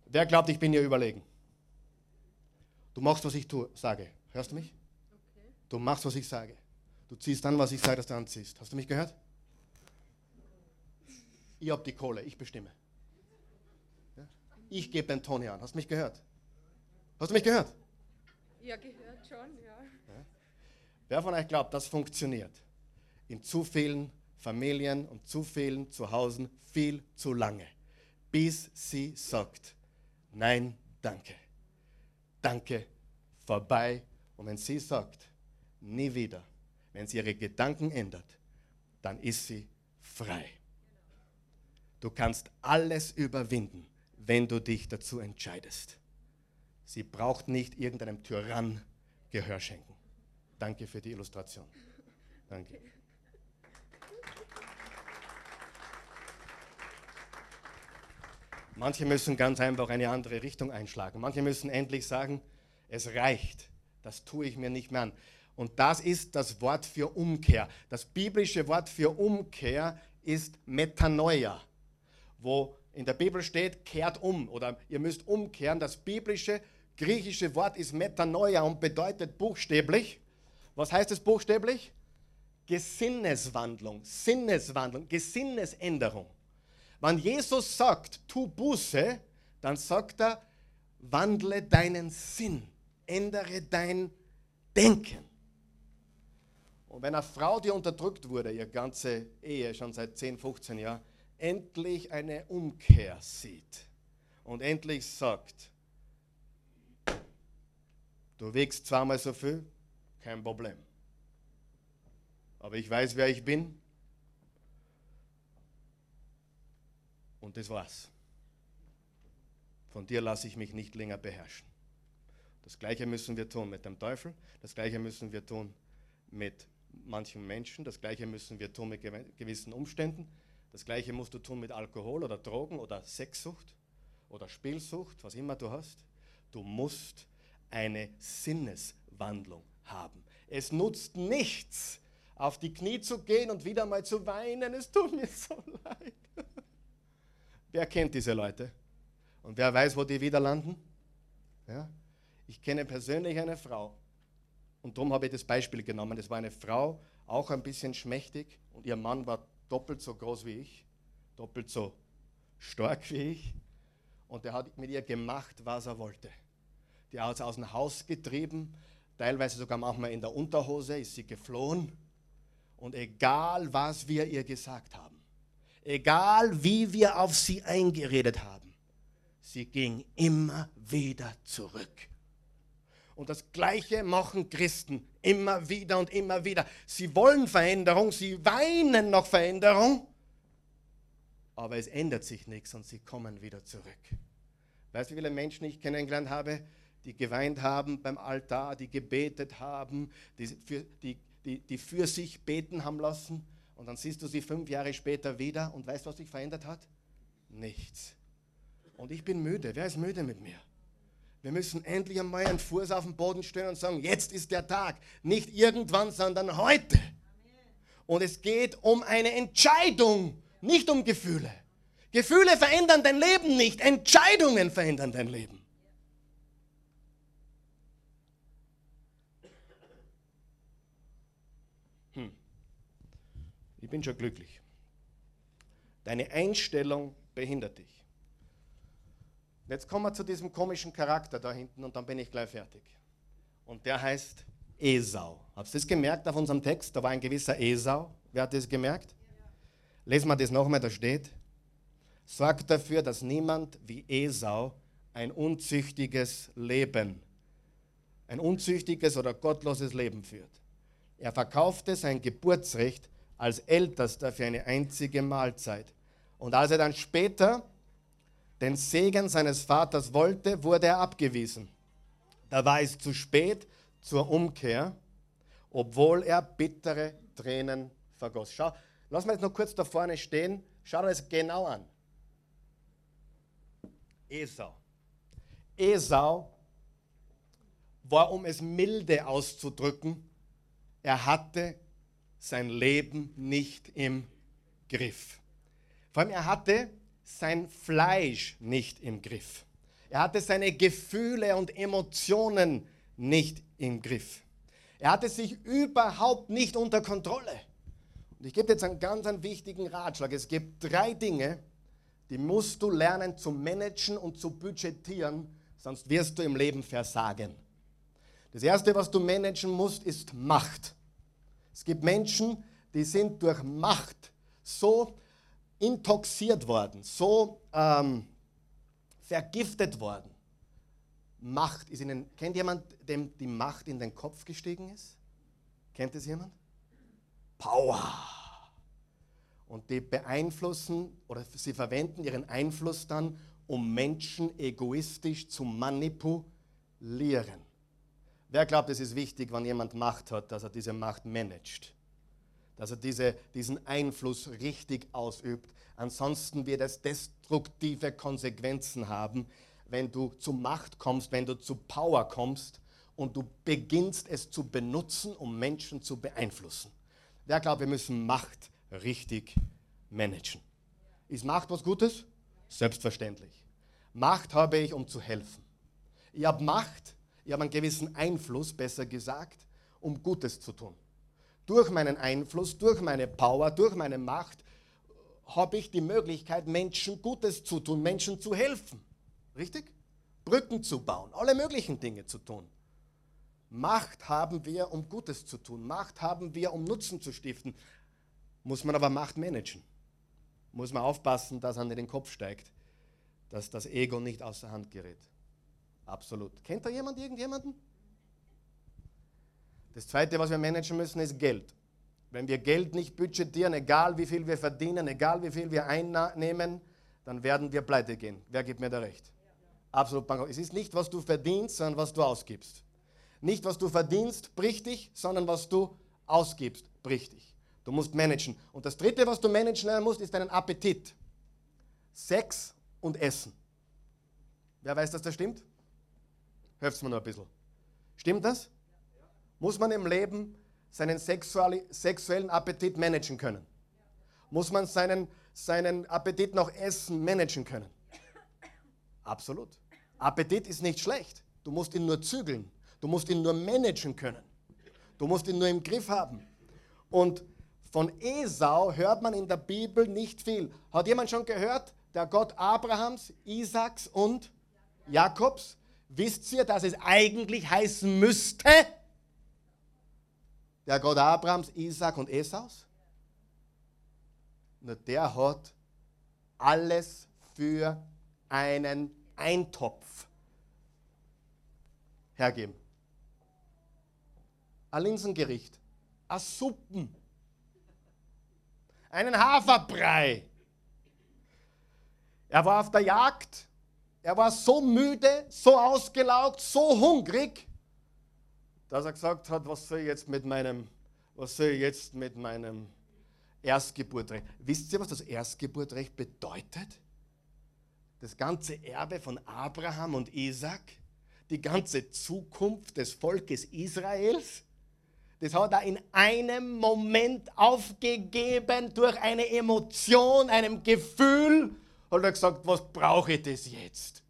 Wer glaubt, ich bin hier überlegen? Du machst, was ich tue, sage. Hörst du mich? Okay. Du machst, was ich sage. Du ziehst dann, was ich sage, dass du anziehst. Hast du mich gehört? Ich habe die Kohle, ich bestimme. Ja? Ich gebe den Ton hier an. Hast du mich gehört? Hast du mich gehört? Ja, gehört schon, ja. ja. Wer von euch glaubt, das funktioniert? In zu vielen Familien und zu vielen Zuhause viel zu lange, bis sie sagt, nein, danke danke, vorbei. Und wenn sie sagt, nie wieder, wenn sie ihre Gedanken ändert, dann ist sie frei. Du kannst alles überwinden, wenn du dich dazu entscheidest. Sie braucht nicht irgendeinem Tyrann Gehör schenken. Danke für die Illustration. Danke. Manche müssen ganz einfach eine andere Richtung einschlagen. Manche müssen endlich sagen, es reicht. Das tue ich mir nicht mehr an. Und das ist das Wort für Umkehr. Das biblische Wort für Umkehr ist Metanoia, wo in der Bibel steht, kehrt um oder ihr müsst umkehren. Das biblische griechische Wort ist Metanoia und bedeutet buchstäblich, was heißt es buchstäblich? Gesinneswandlung, Sinneswandlung, Gesinnesänderung. Wenn Jesus sagt, tu Buße, dann sagt er, wandle deinen Sinn, ändere dein Denken. Und wenn eine Frau, die unterdrückt wurde, ihre ganze Ehe schon seit 10, 15 Jahren, endlich eine Umkehr sieht und endlich sagt, du wiegst zweimal so viel, kein Problem. Aber ich weiß, wer ich bin. Und das war's. Von dir lasse ich mich nicht länger beherrschen. Das Gleiche müssen wir tun mit dem Teufel. Das Gleiche müssen wir tun mit manchen Menschen. Das Gleiche müssen wir tun mit gewissen Umständen. Das Gleiche musst du tun mit Alkohol oder Drogen oder Sexsucht oder Spielsucht, was immer du hast. Du musst eine Sinneswandlung haben. Es nutzt nichts, auf die Knie zu gehen und wieder mal zu weinen. Es tut mir so leid. Wer kennt diese Leute? Und wer weiß, wo die wieder landen? Ja? Ich kenne persönlich eine Frau. Und darum habe ich das Beispiel genommen. Das war eine Frau, auch ein bisschen schmächtig. Und ihr Mann war doppelt so groß wie ich, doppelt so stark wie ich. Und er hat mit ihr gemacht, was er wollte. Die hat sie aus dem Haus getrieben, teilweise sogar manchmal in der Unterhose ist sie geflohen. Und egal, was wir ihr gesagt haben, egal, wie wir auf sie eingeredet haben, sie ging immer wieder zurück. Und das Gleiche machen Christen immer wieder und immer wieder. Sie wollen Veränderung, sie weinen nach Veränderung, aber es ändert sich nichts und sie kommen wieder zurück. Weißt du, wie viele Menschen ich kennengelernt habe, die geweint haben beim Altar, die gebetet haben, die für, die, die, die für sich beten haben lassen und dann siehst du sie fünf Jahre später wieder und weißt, was sich verändert hat? Nichts. Und ich bin müde. Wer ist müde mit mir? Wir müssen endlich einmal einen Fuß auf den Boden stellen und sagen, jetzt ist der Tag. Nicht irgendwann, sondern heute. Und es geht um eine Entscheidung, nicht um Gefühle. Gefühle verändern dein Leben nicht, Entscheidungen verändern dein Leben. Ich bin schon glücklich. Deine Einstellung behindert dich. Jetzt kommen wir zu diesem komischen Charakter da hinten und dann bin ich gleich fertig. Und der heißt Esau. Habt ihr das gemerkt auf unserem Text? Da war ein gewisser Esau. Wer hat das gemerkt? Lesen wir das nochmal, da steht. Sorgt dafür, dass niemand wie Esau ein unzüchtiges Leben, ein unzüchtiges oder gottloses Leben führt. Er verkaufte sein Geburtsrecht als Ältester für eine einzige Mahlzeit. Und als er dann später den Segen seines Vaters wollte, wurde er abgewiesen. Da war es zu spät zur Umkehr, obwohl er bittere Tränen vergoss. Schau, lass mal jetzt noch kurz da vorne stehen. Schau dir das genau an. Esau. Esau war, um es milde auszudrücken, er hatte sein Leben nicht im Griff. Vor allem, er hatte sein Fleisch nicht im Griff. Er hatte seine Gefühle und Emotionen nicht im Griff. Er hatte sich überhaupt nicht unter Kontrolle. Und ich gebe jetzt einen ganz einen wichtigen Ratschlag. Es gibt drei Dinge, die musst du lernen zu managen und zu budgetieren, sonst wirst du im Leben versagen. Das Erste, was du managen musst, ist Macht. Es gibt Menschen, die sind durch Macht so intoxiert worden, so ähm, vergiftet worden. Macht ist ihnen. Kennt jemand, dem die Macht in den Kopf gestiegen ist? Kennt es jemand? Power. Und die beeinflussen oder sie verwenden ihren Einfluss dann, um Menschen egoistisch zu manipulieren. Wer glaubt, es ist wichtig, wenn jemand Macht hat, dass er diese Macht managt? dass er diese, diesen Einfluss richtig ausübt. Ansonsten wird es destruktive Konsequenzen haben, wenn du zu Macht kommst, wenn du zu Power kommst und du beginnst es zu benutzen, um Menschen zu beeinflussen. Wer glaubt, wir müssen Macht richtig managen? Ist Macht was Gutes? Selbstverständlich. Macht habe ich, um zu helfen. Ich habe Macht, ich habe einen gewissen Einfluss, besser gesagt, um Gutes zu tun. Durch meinen Einfluss, durch meine Power, durch meine Macht habe ich die Möglichkeit, Menschen Gutes zu tun, Menschen zu helfen. Richtig? Brücken zu bauen, alle möglichen Dinge zu tun. Macht haben wir, um Gutes zu tun. Macht haben wir, um Nutzen zu stiften. Muss man aber Macht managen. Muss man aufpassen, dass an den Kopf steigt, dass das Ego nicht außer Hand gerät. Absolut. Kennt da jemand irgendjemanden? Das Zweite, was wir managen müssen, ist Geld. Wenn wir Geld nicht budgetieren, egal wie viel wir verdienen, egal wie viel wir einnehmen, dann werden wir pleite gehen. Wer gibt mir da recht? Absolut. Es ist nicht, was du verdienst, sondern was du ausgibst. Nicht, was du verdienst, bricht dich, sondern was du ausgibst, bricht dich. Du musst managen. Und das Dritte, was du managen musst, ist deinen Appetit. Sex und Essen. Wer weiß, dass das stimmt? Es mir noch ein bisschen. Stimmt das? Muss man im Leben seinen sexuellen Appetit managen können? Muss man seinen, seinen Appetit nach Essen managen können? Absolut. Appetit ist nicht schlecht. Du musst ihn nur zügeln. Du musst ihn nur managen können. Du musst ihn nur im Griff haben. Und von Esau hört man in der Bibel nicht viel. Hat jemand schon gehört, der Gott Abrahams, Isaaks und Jakobs? Wisst ihr, dass es eigentlich heißen müsste? Der Gott Abrahams, Isaak und Esaus? Nur der hat alles für einen Eintopf hergeben. Ein Linsengericht, ein Suppen, einen Haferbrei. Er war auf der Jagd, er war so müde, so ausgelaugt, so hungrig, dass er gesagt hat, was soll ich jetzt mit meinem, was soll ich jetzt mit meinem Erstgeburtrecht? Wisst ihr, was das Erstgeburtrecht bedeutet? Das ganze Erbe von Abraham und Isaac, die ganze Zukunft des Volkes Israels, das hat er in einem Moment aufgegeben durch eine Emotion, einem Gefühl, hat er gesagt, was brauche ich das jetzt?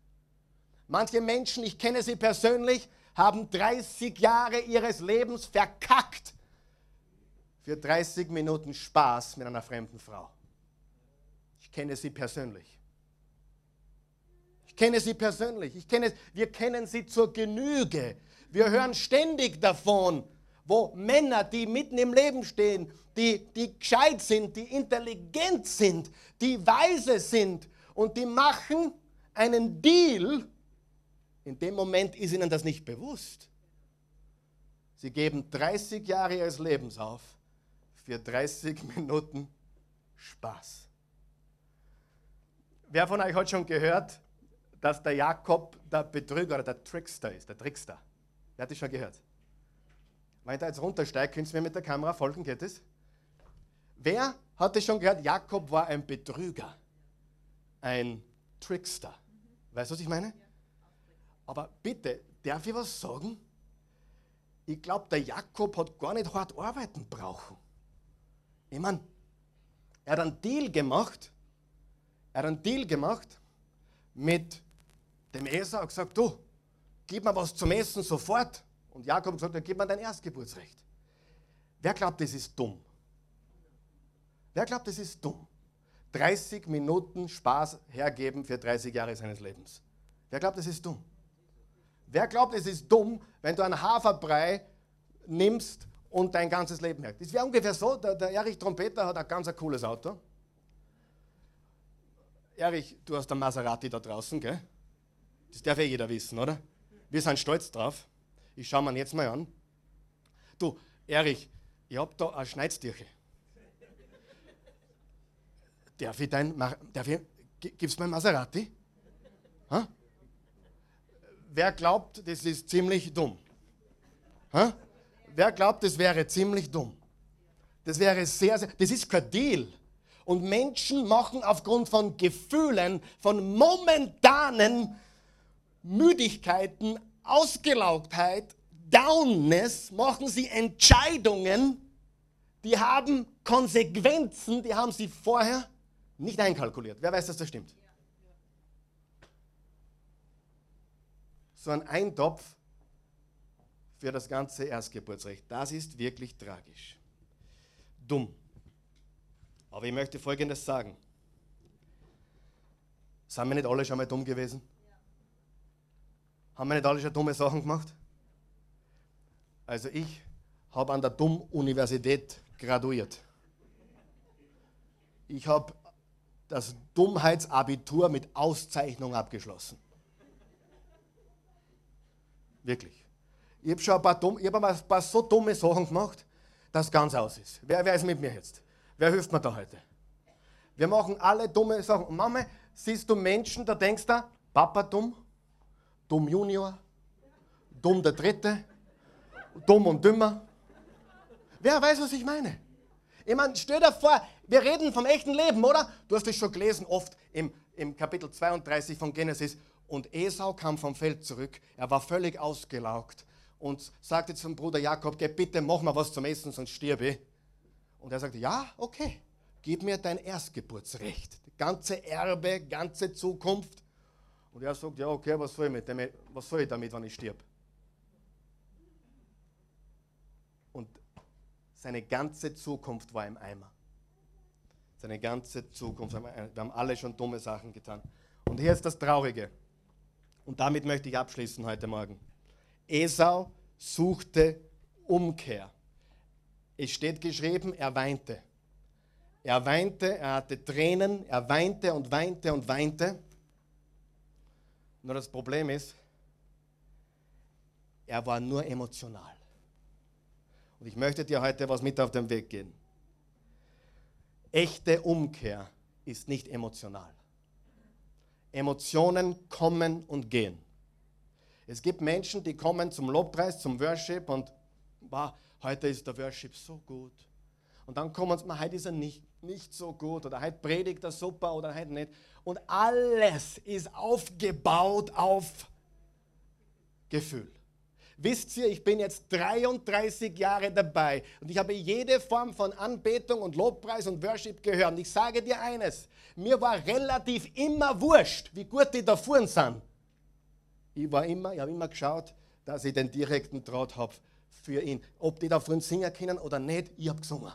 Manche Menschen, ich kenne sie persönlich, haben 30 Jahre ihres Lebens verkackt für 30 Minuten Spaß mit einer fremden Frau. Ich kenne sie persönlich. Ich kenne sie persönlich. Ich kenne, wir kennen sie zur Genüge. Wir hören ständig davon, wo Männer, die mitten im Leben stehen, die, die gescheit sind, die intelligent sind, die weise sind und die machen einen Deal in dem Moment ist ihnen das nicht bewusst. Sie geben 30 Jahre ihres Lebens auf für 30 Minuten Spaß. Wer von euch hat schon gehört, dass der Jakob der Betrüger oder der Trickster ist, der Trickster? Wer hat das schon gehört? Wenn ich da jetzt runtersteige, könnt ihr mir mit der Kamera folgen, geht es? Wer hat das schon gehört? Jakob war ein Betrüger, ein Trickster. Weißt du, was ich meine? Aber bitte, darf ich was sagen? Ich glaube, der Jakob hat gar nicht hart arbeiten brauchen. Ich meine, er hat einen Deal gemacht, er hat einen Deal gemacht mit dem Esau und gesagt, du, gib mir was zum Essen sofort. Und Jakob hat gesagt, dann gib mir dein Erstgeburtsrecht. Wer glaubt, das ist dumm? Wer glaubt, das ist dumm? 30 Minuten Spaß hergeben für 30 Jahre seines Lebens. Wer glaubt, das ist dumm? Wer glaubt, es ist dumm, wenn du einen Haferbrei nimmst und dein ganzes Leben merkst? Das wäre ungefähr so, der, der Erich Trompeter hat ein ganz ein cooles Auto. Erich, du hast einen Maserati da draußen, gell? Das darf eh jeder wissen, oder? Wir sind stolz drauf. Ich schaue mir jetzt mal an. Du, Erich, ich habe da eine Schneidstierche. Darf ich dein, darf ich, gibst du mir ein Maserati? Ha? wer glaubt, das ist ziemlich dumm? Ha? Wer glaubt, das wäre ziemlich dumm? Das wäre sehr, sehr, das ist kein Deal. Und Menschen machen aufgrund von Gefühlen, von momentanen Müdigkeiten, Ausgelaugtheit Downness machen sie Entscheidungen, die haben Konsequenzen, die haben sie vorher nicht einkalkuliert. Wer weiß, dass das stimmt? So ein Eintopf für das ganze Erstgeburtsrecht. Das ist wirklich tragisch. Dumm. Aber ich möchte Folgendes sagen. Sind wir nicht alle schon mal dumm gewesen? Haben wir nicht alle schon dumme Sachen gemacht? Also ich habe an der Dumm-Universität graduiert. Ich habe das Dummheitsabitur mit Auszeichnung abgeschlossen. Wirklich. Ich habe schon ein paar, dumm, ich hab ein paar so dumme Sachen gemacht, dass ganz aus ist. Wer, wer ist mit mir jetzt? Wer hilft mir da heute? Wir machen alle dumme Sachen. Und manchmal siehst du Menschen, da denkst du, Papa dumm, dumm Junior, dumm der Dritte, dumm und dümmer. Wer weiß, was ich meine? Ich meine, stell dir vor, wir reden vom echten Leben, oder? Du hast es schon gelesen, oft im, im Kapitel 32 von Genesis. Und Esau kam vom Feld zurück. Er war völlig ausgelaugt und sagte zum Bruder Jakob: Geh bitte, mach mal was zum Essen, sonst stirbe. Und er sagte: Ja, okay, gib mir dein Erstgeburtsrecht. Ganze Erbe, ganze Zukunft. Und er sagt: Ja, okay, was soll ich, mit dem, was soll ich damit, wenn ich stirb? Und seine ganze Zukunft war im Eimer. Seine ganze Zukunft. Wir haben alle schon dumme Sachen getan. Und hier ist das Traurige. Und damit möchte ich abschließen heute Morgen. Esau suchte Umkehr. Es steht geschrieben, er weinte. Er weinte, er hatte Tränen, er weinte und weinte und weinte. Nur das Problem ist, er war nur emotional. Und ich möchte dir heute was mit auf den Weg geben. Echte Umkehr ist nicht emotional. Emotionen kommen und gehen. Es gibt Menschen, die kommen zum Lobpreis, zum Worship und wow, heute ist der Worship so gut. Und dann kommen sie, heute ist er nicht, nicht so gut oder heute predigt er super oder heute nicht. Und alles ist aufgebaut auf Gefühl. Wisst ihr, ich bin jetzt 33 Jahre dabei und ich habe jede Form von Anbetung und Lobpreis und Worship gehört. Und ich sage dir eines, mir war relativ immer wurscht, wie gut die da vorne sind. Ich war immer, ich habe immer geschaut, dass ich den direkten Draht habe für ihn. Ob die da vorne singen können oder nicht, ich habe gesungen.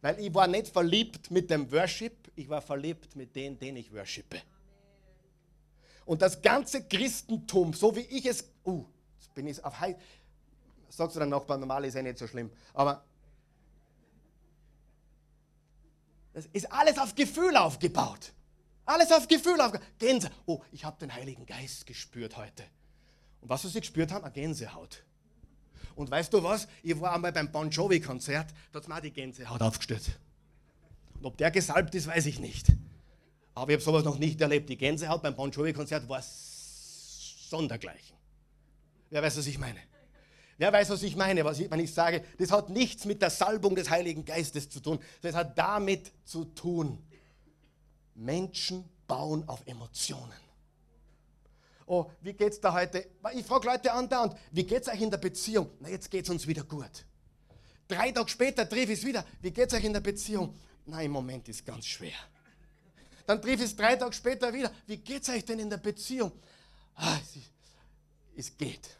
Weil ich war nicht verliebt mit dem Worship, ich war verliebt mit dem, den ich worshipe. Und das ganze Christentum, so wie ich es, uh, bin ich auf High. Sagst du dann Nachbarn, normal ist eh nicht so schlimm. Aber das ist alles auf Gefühl aufgebaut. Alles auf Gefühl aufgebaut. Gänse. Oh, ich habe den Heiligen Geist gespürt heute. Und was sie gespürt haben? Eine Gänsehaut. Und weißt du was? Ich war einmal beim Bon Jovi-Konzert, da hat mir auch die Gänsehaut aufgestürzt. Und ob der gesalbt ist, weiß ich nicht. Aber ich habe sowas noch nicht erlebt. Die Gänsehaut beim Bon Jovi-Konzert war sondergleichen. Wer weiß, was ich meine? Wer weiß, was ich meine, was ich, wenn ich sage, das hat nichts mit der Salbung des Heiligen Geistes zu tun. Das hat damit zu tun. Menschen bauen auf Emotionen. Oh, wie geht's da heute? Ich frage Leute andauernd, wie geht's euch in der Beziehung? Na, jetzt geht's uns wieder gut. Drei Tage später triff ich es wieder. Wie geht's euch in der Beziehung? Na, im Moment ist ganz schwer. Dann triff ich es drei Tage später wieder. Wie geht's euch denn in der Beziehung? Ah, es, es geht.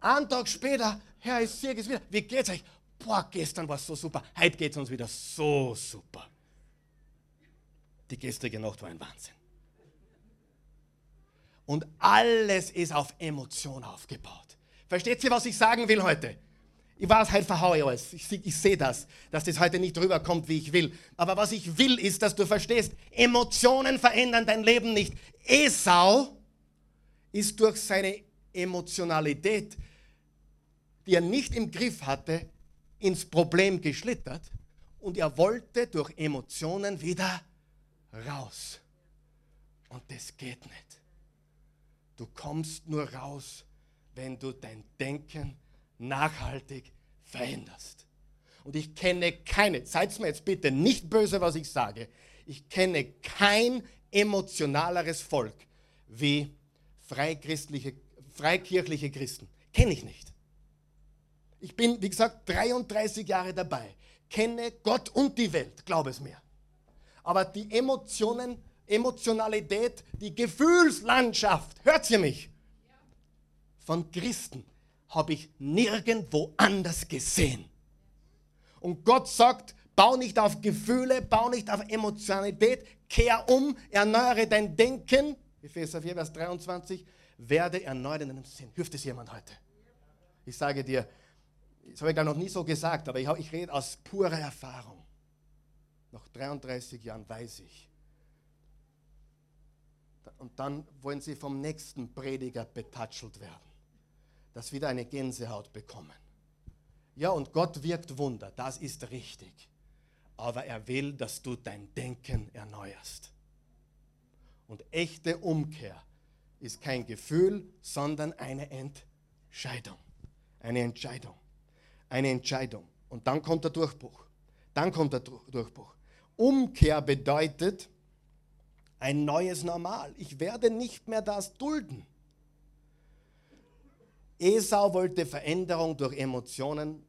Einen Tag später, Herr, ich sehe es wieder. Wie geht's euch? Boah, gestern war es so super. Heute geht es uns wieder so super. Die gestrige Nacht war ein Wahnsinn. Und alles ist auf Emotion aufgebaut. Versteht ihr, was ich sagen will heute? Ich weiß, heute verhaue ich alles. Ich, ich sehe das, dass das heute nicht rüberkommt, wie ich will. Aber was ich will, ist, dass du verstehst, Emotionen verändern dein Leben nicht. Esau ist durch seine Emotionalität die er nicht im Griff hatte, ins Problem geschlittert und er wollte durch Emotionen wieder raus. Und das geht nicht. Du kommst nur raus, wenn du dein Denken nachhaltig veränderst. Und ich kenne keine, seid mir jetzt bitte nicht böse, was ich sage, ich kenne kein emotionaleres Volk wie freikirchliche Christen. Kenne ich nicht. Ich bin, wie gesagt, 33 Jahre dabei. Kenne Gott und die Welt, glaube es mir. Aber die Emotionen, Emotionalität, die Gefühlslandschaft, hört ihr mich? Von Christen habe ich nirgendwo anders gesehen. Und Gott sagt, bau nicht auf Gefühle, bau nicht auf Emotionalität, kehr um, erneuere dein Denken. Epheser 4, Vers 23, werde erneuert in deinem Sinn. Hilft es jemand heute? Ich sage dir, das habe ich gar noch nie so gesagt, aber ich, ich rede aus purer Erfahrung. Nach 33 Jahren weiß ich. Und dann wollen sie vom nächsten Prediger betatschelt werden, dass wieder eine Gänsehaut bekommen. Ja, und Gott wirkt Wunder, das ist richtig. Aber er will, dass du dein Denken erneuerst. Und echte Umkehr ist kein Gefühl, sondern eine Entscheidung. Eine Entscheidung. Eine Entscheidung. Und dann kommt der Durchbruch. Dann kommt der Durchbruch. Umkehr bedeutet ein neues Normal. Ich werde nicht mehr das dulden. Esau wollte Veränderung durch Emotionen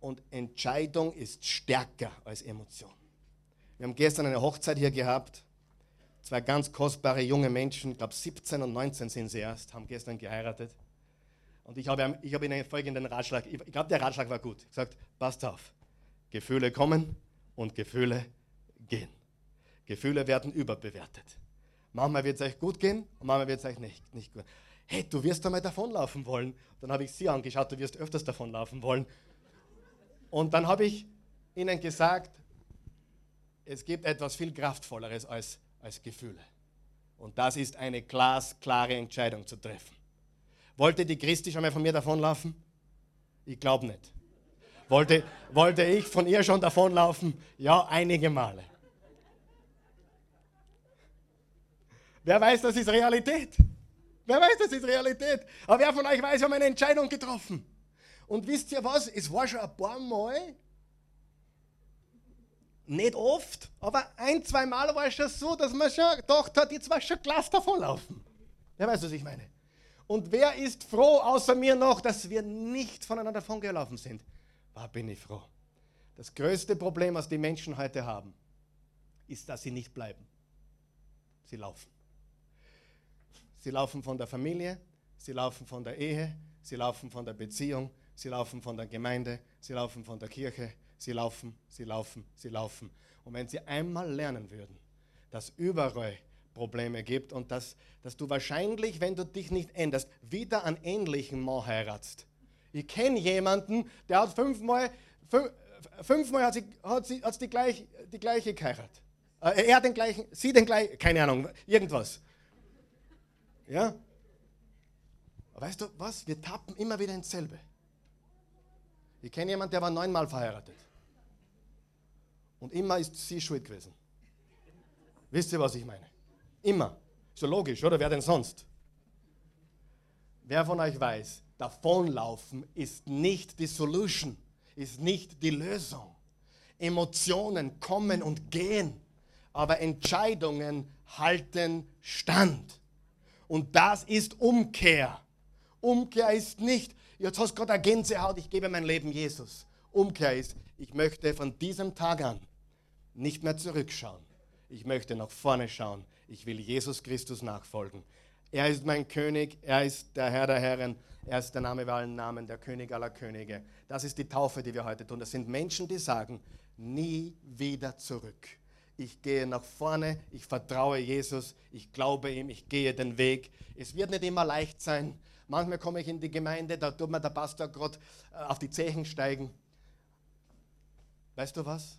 und Entscheidung ist stärker als Emotion. Wir haben gestern eine Hochzeit hier gehabt. Zwei ganz kostbare junge Menschen, ich glaube 17 und 19 sind sie erst, haben gestern geheiratet. Und ich habe, ich habe ihnen folgenden Ratschlag, ich glaube, der Ratschlag war gut. Gesagt, passt auf, Gefühle kommen und Gefühle gehen. Gefühle werden überbewertet. Manchmal wird es euch gut gehen und manchmal wird es euch nicht, nicht gut. Hey, du wirst einmal davonlaufen wollen. Dann habe ich sie angeschaut, du wirst öfters davonlaufen wollen. Und dann habe ich ihnen gesagt, es gibt etwas viel Kraftvolleres als, als Gefühle. Und das ist eine glasklare Entscheidung zu treffen. Wollte die Christi schon mal von mir davonlaufen? Ich glaube nicht. Wollte, wollte ich von ihr schon davonlaufen? Ja, einige Male. Wer weiß, das ist Realität? Wer weiß, das ist Realität? Aber wer von euch weiß, wir haben eine Entscheidung getroffen. Und wisst ihr was? Es war schon ein paar Mal, nicht oft, aber ein, zwei Mal war es schon so, dass man schon gedacht hat, jetzt war schon Glas davonlaufen. Wer weiß, was ich meine? Und wer ist froh, außer mir noch, dass wir nicht voneinander davongelaufen sind? War bin ich froh. Das größte Problem, was die Menschen heute haben, ist, dass sie nicht bleiben. Sie laufen. Sie laufen von der Familie, sie laufen von der Ehe, sie laufen von der Beziehung, sie laufen von der Gemeinde, sie laufen von der Kirche, sie laufen, sie laufen, sie laufen. Und wenn sie einmal lernen würden, dass überall Probleme gibt und dass, dass du wahrscheinlich, wenn du dich nicht änderst, wieder einen ähnlichen Mann heiratst. Ich kenne jemanden, der hat fünfmal, fünf, fünfmal hat sie, hat sie hat die, gleich, die gleiche geheiratet. Äh, er den gleichen, sie den gleichen, keine Ahnung, irgendwas. Ja? weißt du was? Wir tappen immer wieder ins selbe. Ich kenne jemanden, der war neunmal verheiratet. Und immer ist sie schuld gewesen. Wisst ihr, was ich meine? Immer. So logisch, oder? Wer denn sonst? Wer von euch weiß, davonlaufen ist nicht die Solution, ist nicht die Lösung. Emotionen kommen und gehen, aber Entscheidungen halten stand. Und das ist Umkehr. Umkehr ist nicht, jetzt hast du gerade eine Gänsehaut, ich gebe mein Leben Jesus. Umkehr ist, ich möchte von diesem Tag an nicht mehr zurückschauen. Ich möchte nach vorne schauen. Ich will Jesus Christus nachfolgen. Er ist mein König, er ist der Herr der Herren, er ist der Name über allen Namen, der König aller Könige. Das ist die Taufe, die wir heute tun. Das sind Menschen, die sagen, nie wieder zurück ich gehe nach vorne, ich vertraue Jesus, ich glaube ihm, ich gehe den Weg. Es wird nicht immer leicht sein. Manchmal komme ich in die Gemeinde, da tut mir der Pastor gerade äh, auf die Zehen steigen. Weißt du was?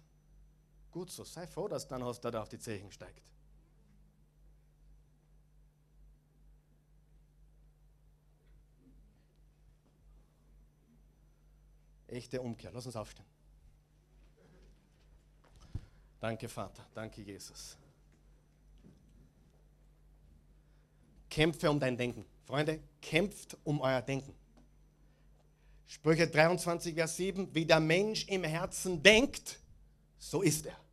Gut so, sei froh, dass hast, da auf die Zehen steigt. Echte Umkehr. Lass uns aufstehen. Danke, Vater. Danke, Jesus. Kämpfe um dein Denken. Freunde, kämpft um euer Denken. Sprüche 23, Vers 7. Wie der Mensch im Herzen denkt, so ist er.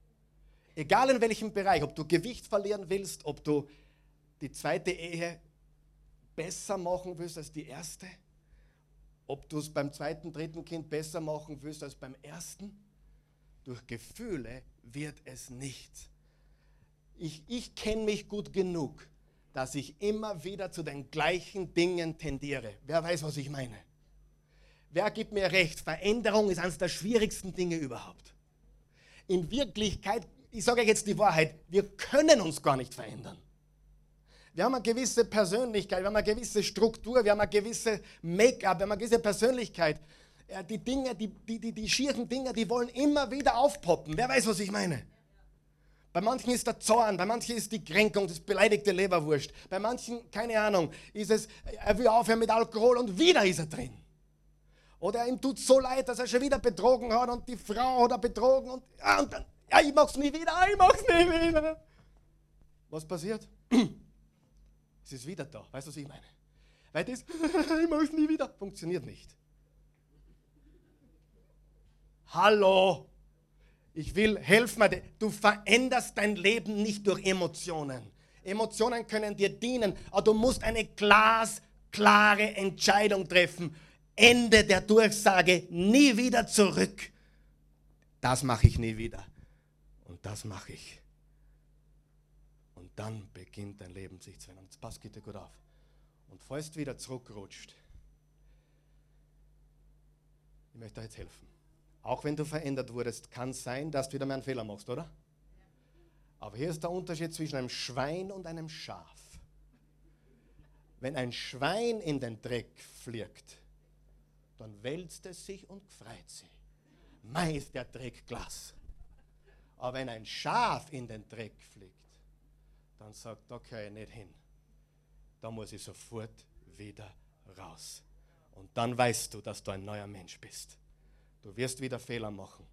Egal in welchem Bereich, ob du Gewicht verlieren willst, ob du die zweite Ehe besser machen willst als die erste, ob du es beim zweiten, dritten Kind besser machen willst als beim ersten. Durch Gefühle wird es nichts. Ich, ich kenne mich gut genug, dass ich immer wieder zu den gleichen Dingen tendiere. Wer weiß, was ich meine? Wer gibt mir recht? Veränderung ist eines der schwierigsten Dinge überhaupt. In Wirklichkeit, ich sage euch jetzt die Wahrheit, wir können uns gar nicht verändern. Wir haben eine gewisse Persönlichkeit, wir haben eine gewisse Struktur, wir haben eine gewisse Make-up, wir haben eine gewisse Persönlichkeit. Die Dinge, die, die, die, die schieren Dinge, die wollen immer wieder aufpoppen. Wer weiß, was ich meine? Bei manchen ist der Zorn, bei manchen ist die Kränkung, das beleidigte Leberwurst. Bei manchen, keine Ahnung, ist es, er will aufhören mit Alkohol und wieder ist er drin. Oder ihm tut so leid, dass er schon wieder betrogen hat und die Frau hat er betrogen und, ja, und dann, ja, ich mach's nie wieder, ich mach's nie wieder. Was passiert? Es ist wieder da. Weißt du, was ich meine? Weil das, ich mach's nie wieder, funktioniert nicht. Hallo, ich will, helf mir. Du veränderst dein Leben nicht durch Emotionen. Emotionen können dir dienen, aber du musst eine glasklare Entscheidung treffen. Ende der Durchsage, nie wieder zurück. Das mache ich nie wieder. Und das mache ich. Und dann beginnt dein Leben sich zu ändern. Jetzt pass bitte gut auf. Und falls du wieder zurückrutscht, ich möchte dir jetzt helfen. Auch wenn du verändert wurdest, kann es sein, dass du wieder mehr einen Fehler machst, oder? Aber hier ist der Unterschied zwischen einem Schwein und einem Schaf. Wenn ein Schwein in den Dreck fliegt, dann wälzt es sich und freut sich. Mei ist der Dreck Glas. Aber wenn ein Schaf in den Dreck fliegt, dann sagt, okay, nicht hin. Da muss ich sofort wieder raus. Und dann weißt du, dass du ein neuer Mensch bist. Du wirst wieder Fehler machen,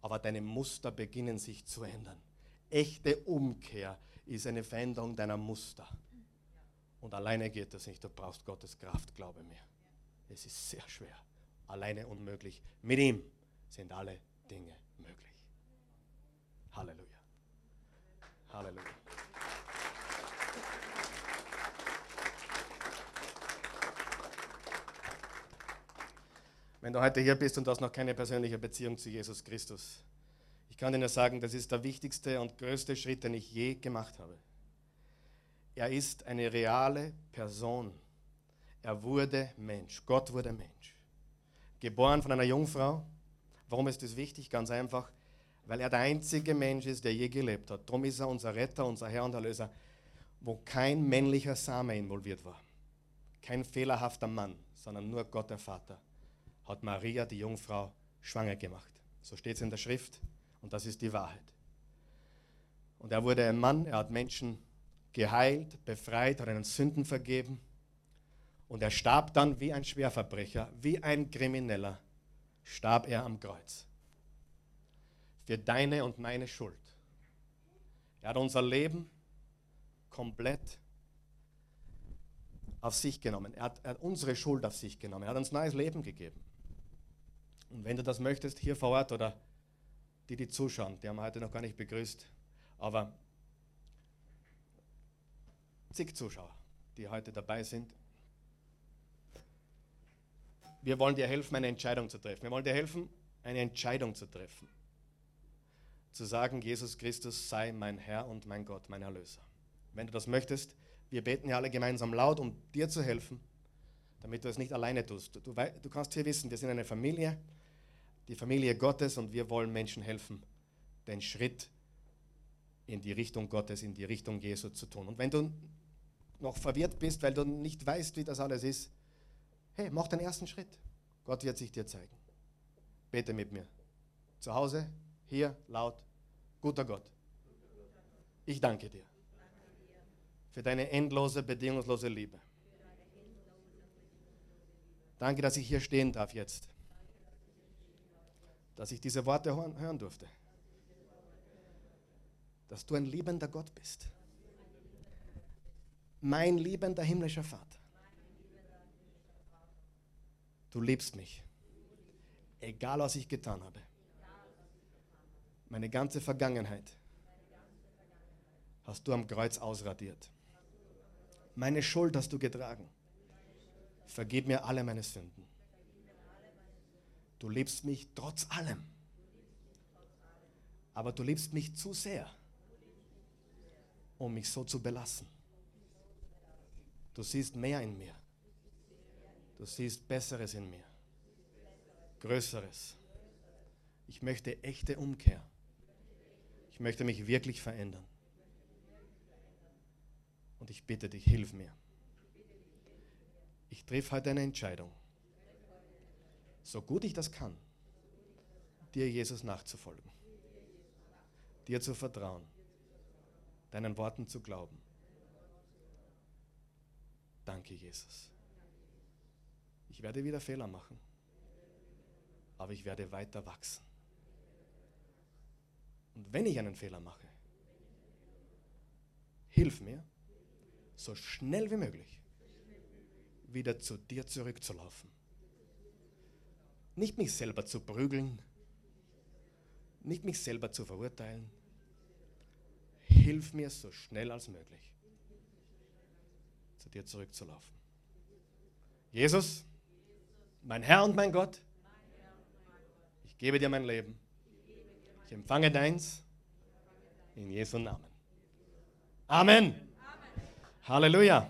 aber deine Muster beginnen sich zu ändern. Echte Umkehr ist eine Veränderung deiner Muster. Und alleine geht das nicht. Du brauchst Gottes Kraft, glaube mir. Es ist sehr schwer. Alleine unmöglich. Mit ihm sind alle Dinge möglich. Halleluja. Halleluja. wenn du heute hier bist und hast noch keine persönliche Beziehung zu Jesus Christus. Ich kann dir nur sagen, das ist der wichtigste und größte Schritt, den ich je gemacht habe. Er ist eine reale Person. Er wurde Mensch. Gott wurde Mensch. Geboren von einer Jungfrau. Warum ist das wichtig? Ganz einfach, weil er der einzige Mensch ist, der je gelebt hat. Darum ist er unser Retter, unser Herr und Erlöser, wo kein männlicher Same involviert war. Kein fehlerhafter Mann, sondern nur Gott der Vater hat Maria, die Jungfrau, schwanger gemacht. So steht es in der Schrift und das ist die Wahrheit. Und er wurde ein Mann, er hat Menschen geheilt, befreit, hat ihnen Sünden vergeben. Und er starb dann wie ein Schwerverbrecher, wie ein Krimineller, starb er am Kreuz. Für deine und meine Schuld. Er hat unser Leben komplett auf sich genommen. Er hat, er hat, unsere Schuld auf sich genommen. Er hat uns neues Leben gegeben. Und wenn du das möchtest, hier vor Ort oder die, die zuschauen, die haben wir heute noch gar nicht begrüßt, aber zig Zuschauer, die heute dabei sind. Wir wollen dir helfen, eine Entscheidung zu treffen. Wir wollen dir helfen, eine Entscheidung zu treffen. Zu sagen, Jesus Christus sei mein Herr und mein Gott, mein Erlöser. Wenn du das möchtest, wir beten ja alle gemeinsam laut, um dir zu helfen, damit du es nicht alleine tust. Du, du, kannst hier wissen, wir sind eine Familie, die Familie Gottes und wir wollen Menschen helfen, den Schritt in die Richtung Gottes, in die Richtung Jesu zu tun. Und wenn du noch verwirrt bist, weil du nicht weißt, wie das alles ist, hey, mach den ersten Schritt. Gott wird sich dir zeigen. Bete mit mir. Zu Hause, hier, laut. Guter Gott, ich danke dir für deine endlose, bedingungslose Liebe. Danke, dass ich hier stehen darf jetzt dass ich diese Worte hören durfte. Dass du ein liebender Gott bist. Mein liebender himmlischer Vater. Du liebst mich. Egal, was ich getan habe. Meine ganze Vergangenheit hast du am Kreuz ausradiert. Meine Schuld hast du getragen. Vergib mir alle meine Sünden. Du liebst mich trotz allem. Aber du liebst mich zu sehr, um mich so zu belassen. Du siehst mehr in mir. Du siehst Besseres in mir. Größeres. Ich möchte echte Umkehr. Ich möchte mich wirklich verändern. Und ich bitte dich, hilf mir. Ich treffe heute eine Entscheidung, so gut ich das kann, dir Jesus nachzufolgen, dir zu vertrauen, deinen Worten zu glauben. Danke, Jesus. Ich werde wieder Fehler machen, aber ich werde weiter wachsen. Und wenn ich einen Fehler mache, hilf mir, so schnell wie möglich wieder zu dir zurückzulaufen. Nicht mich selber zu prügeln, nicht mich selber zu verurteilen. Hilf mir so schnell als möglich, zu dir zurückzulaufen. Jesus, mein Herr und mein Gott, ich gebe dir mein Leben. Ich empfange deins in Jesu Namen. Amen. Halleluja.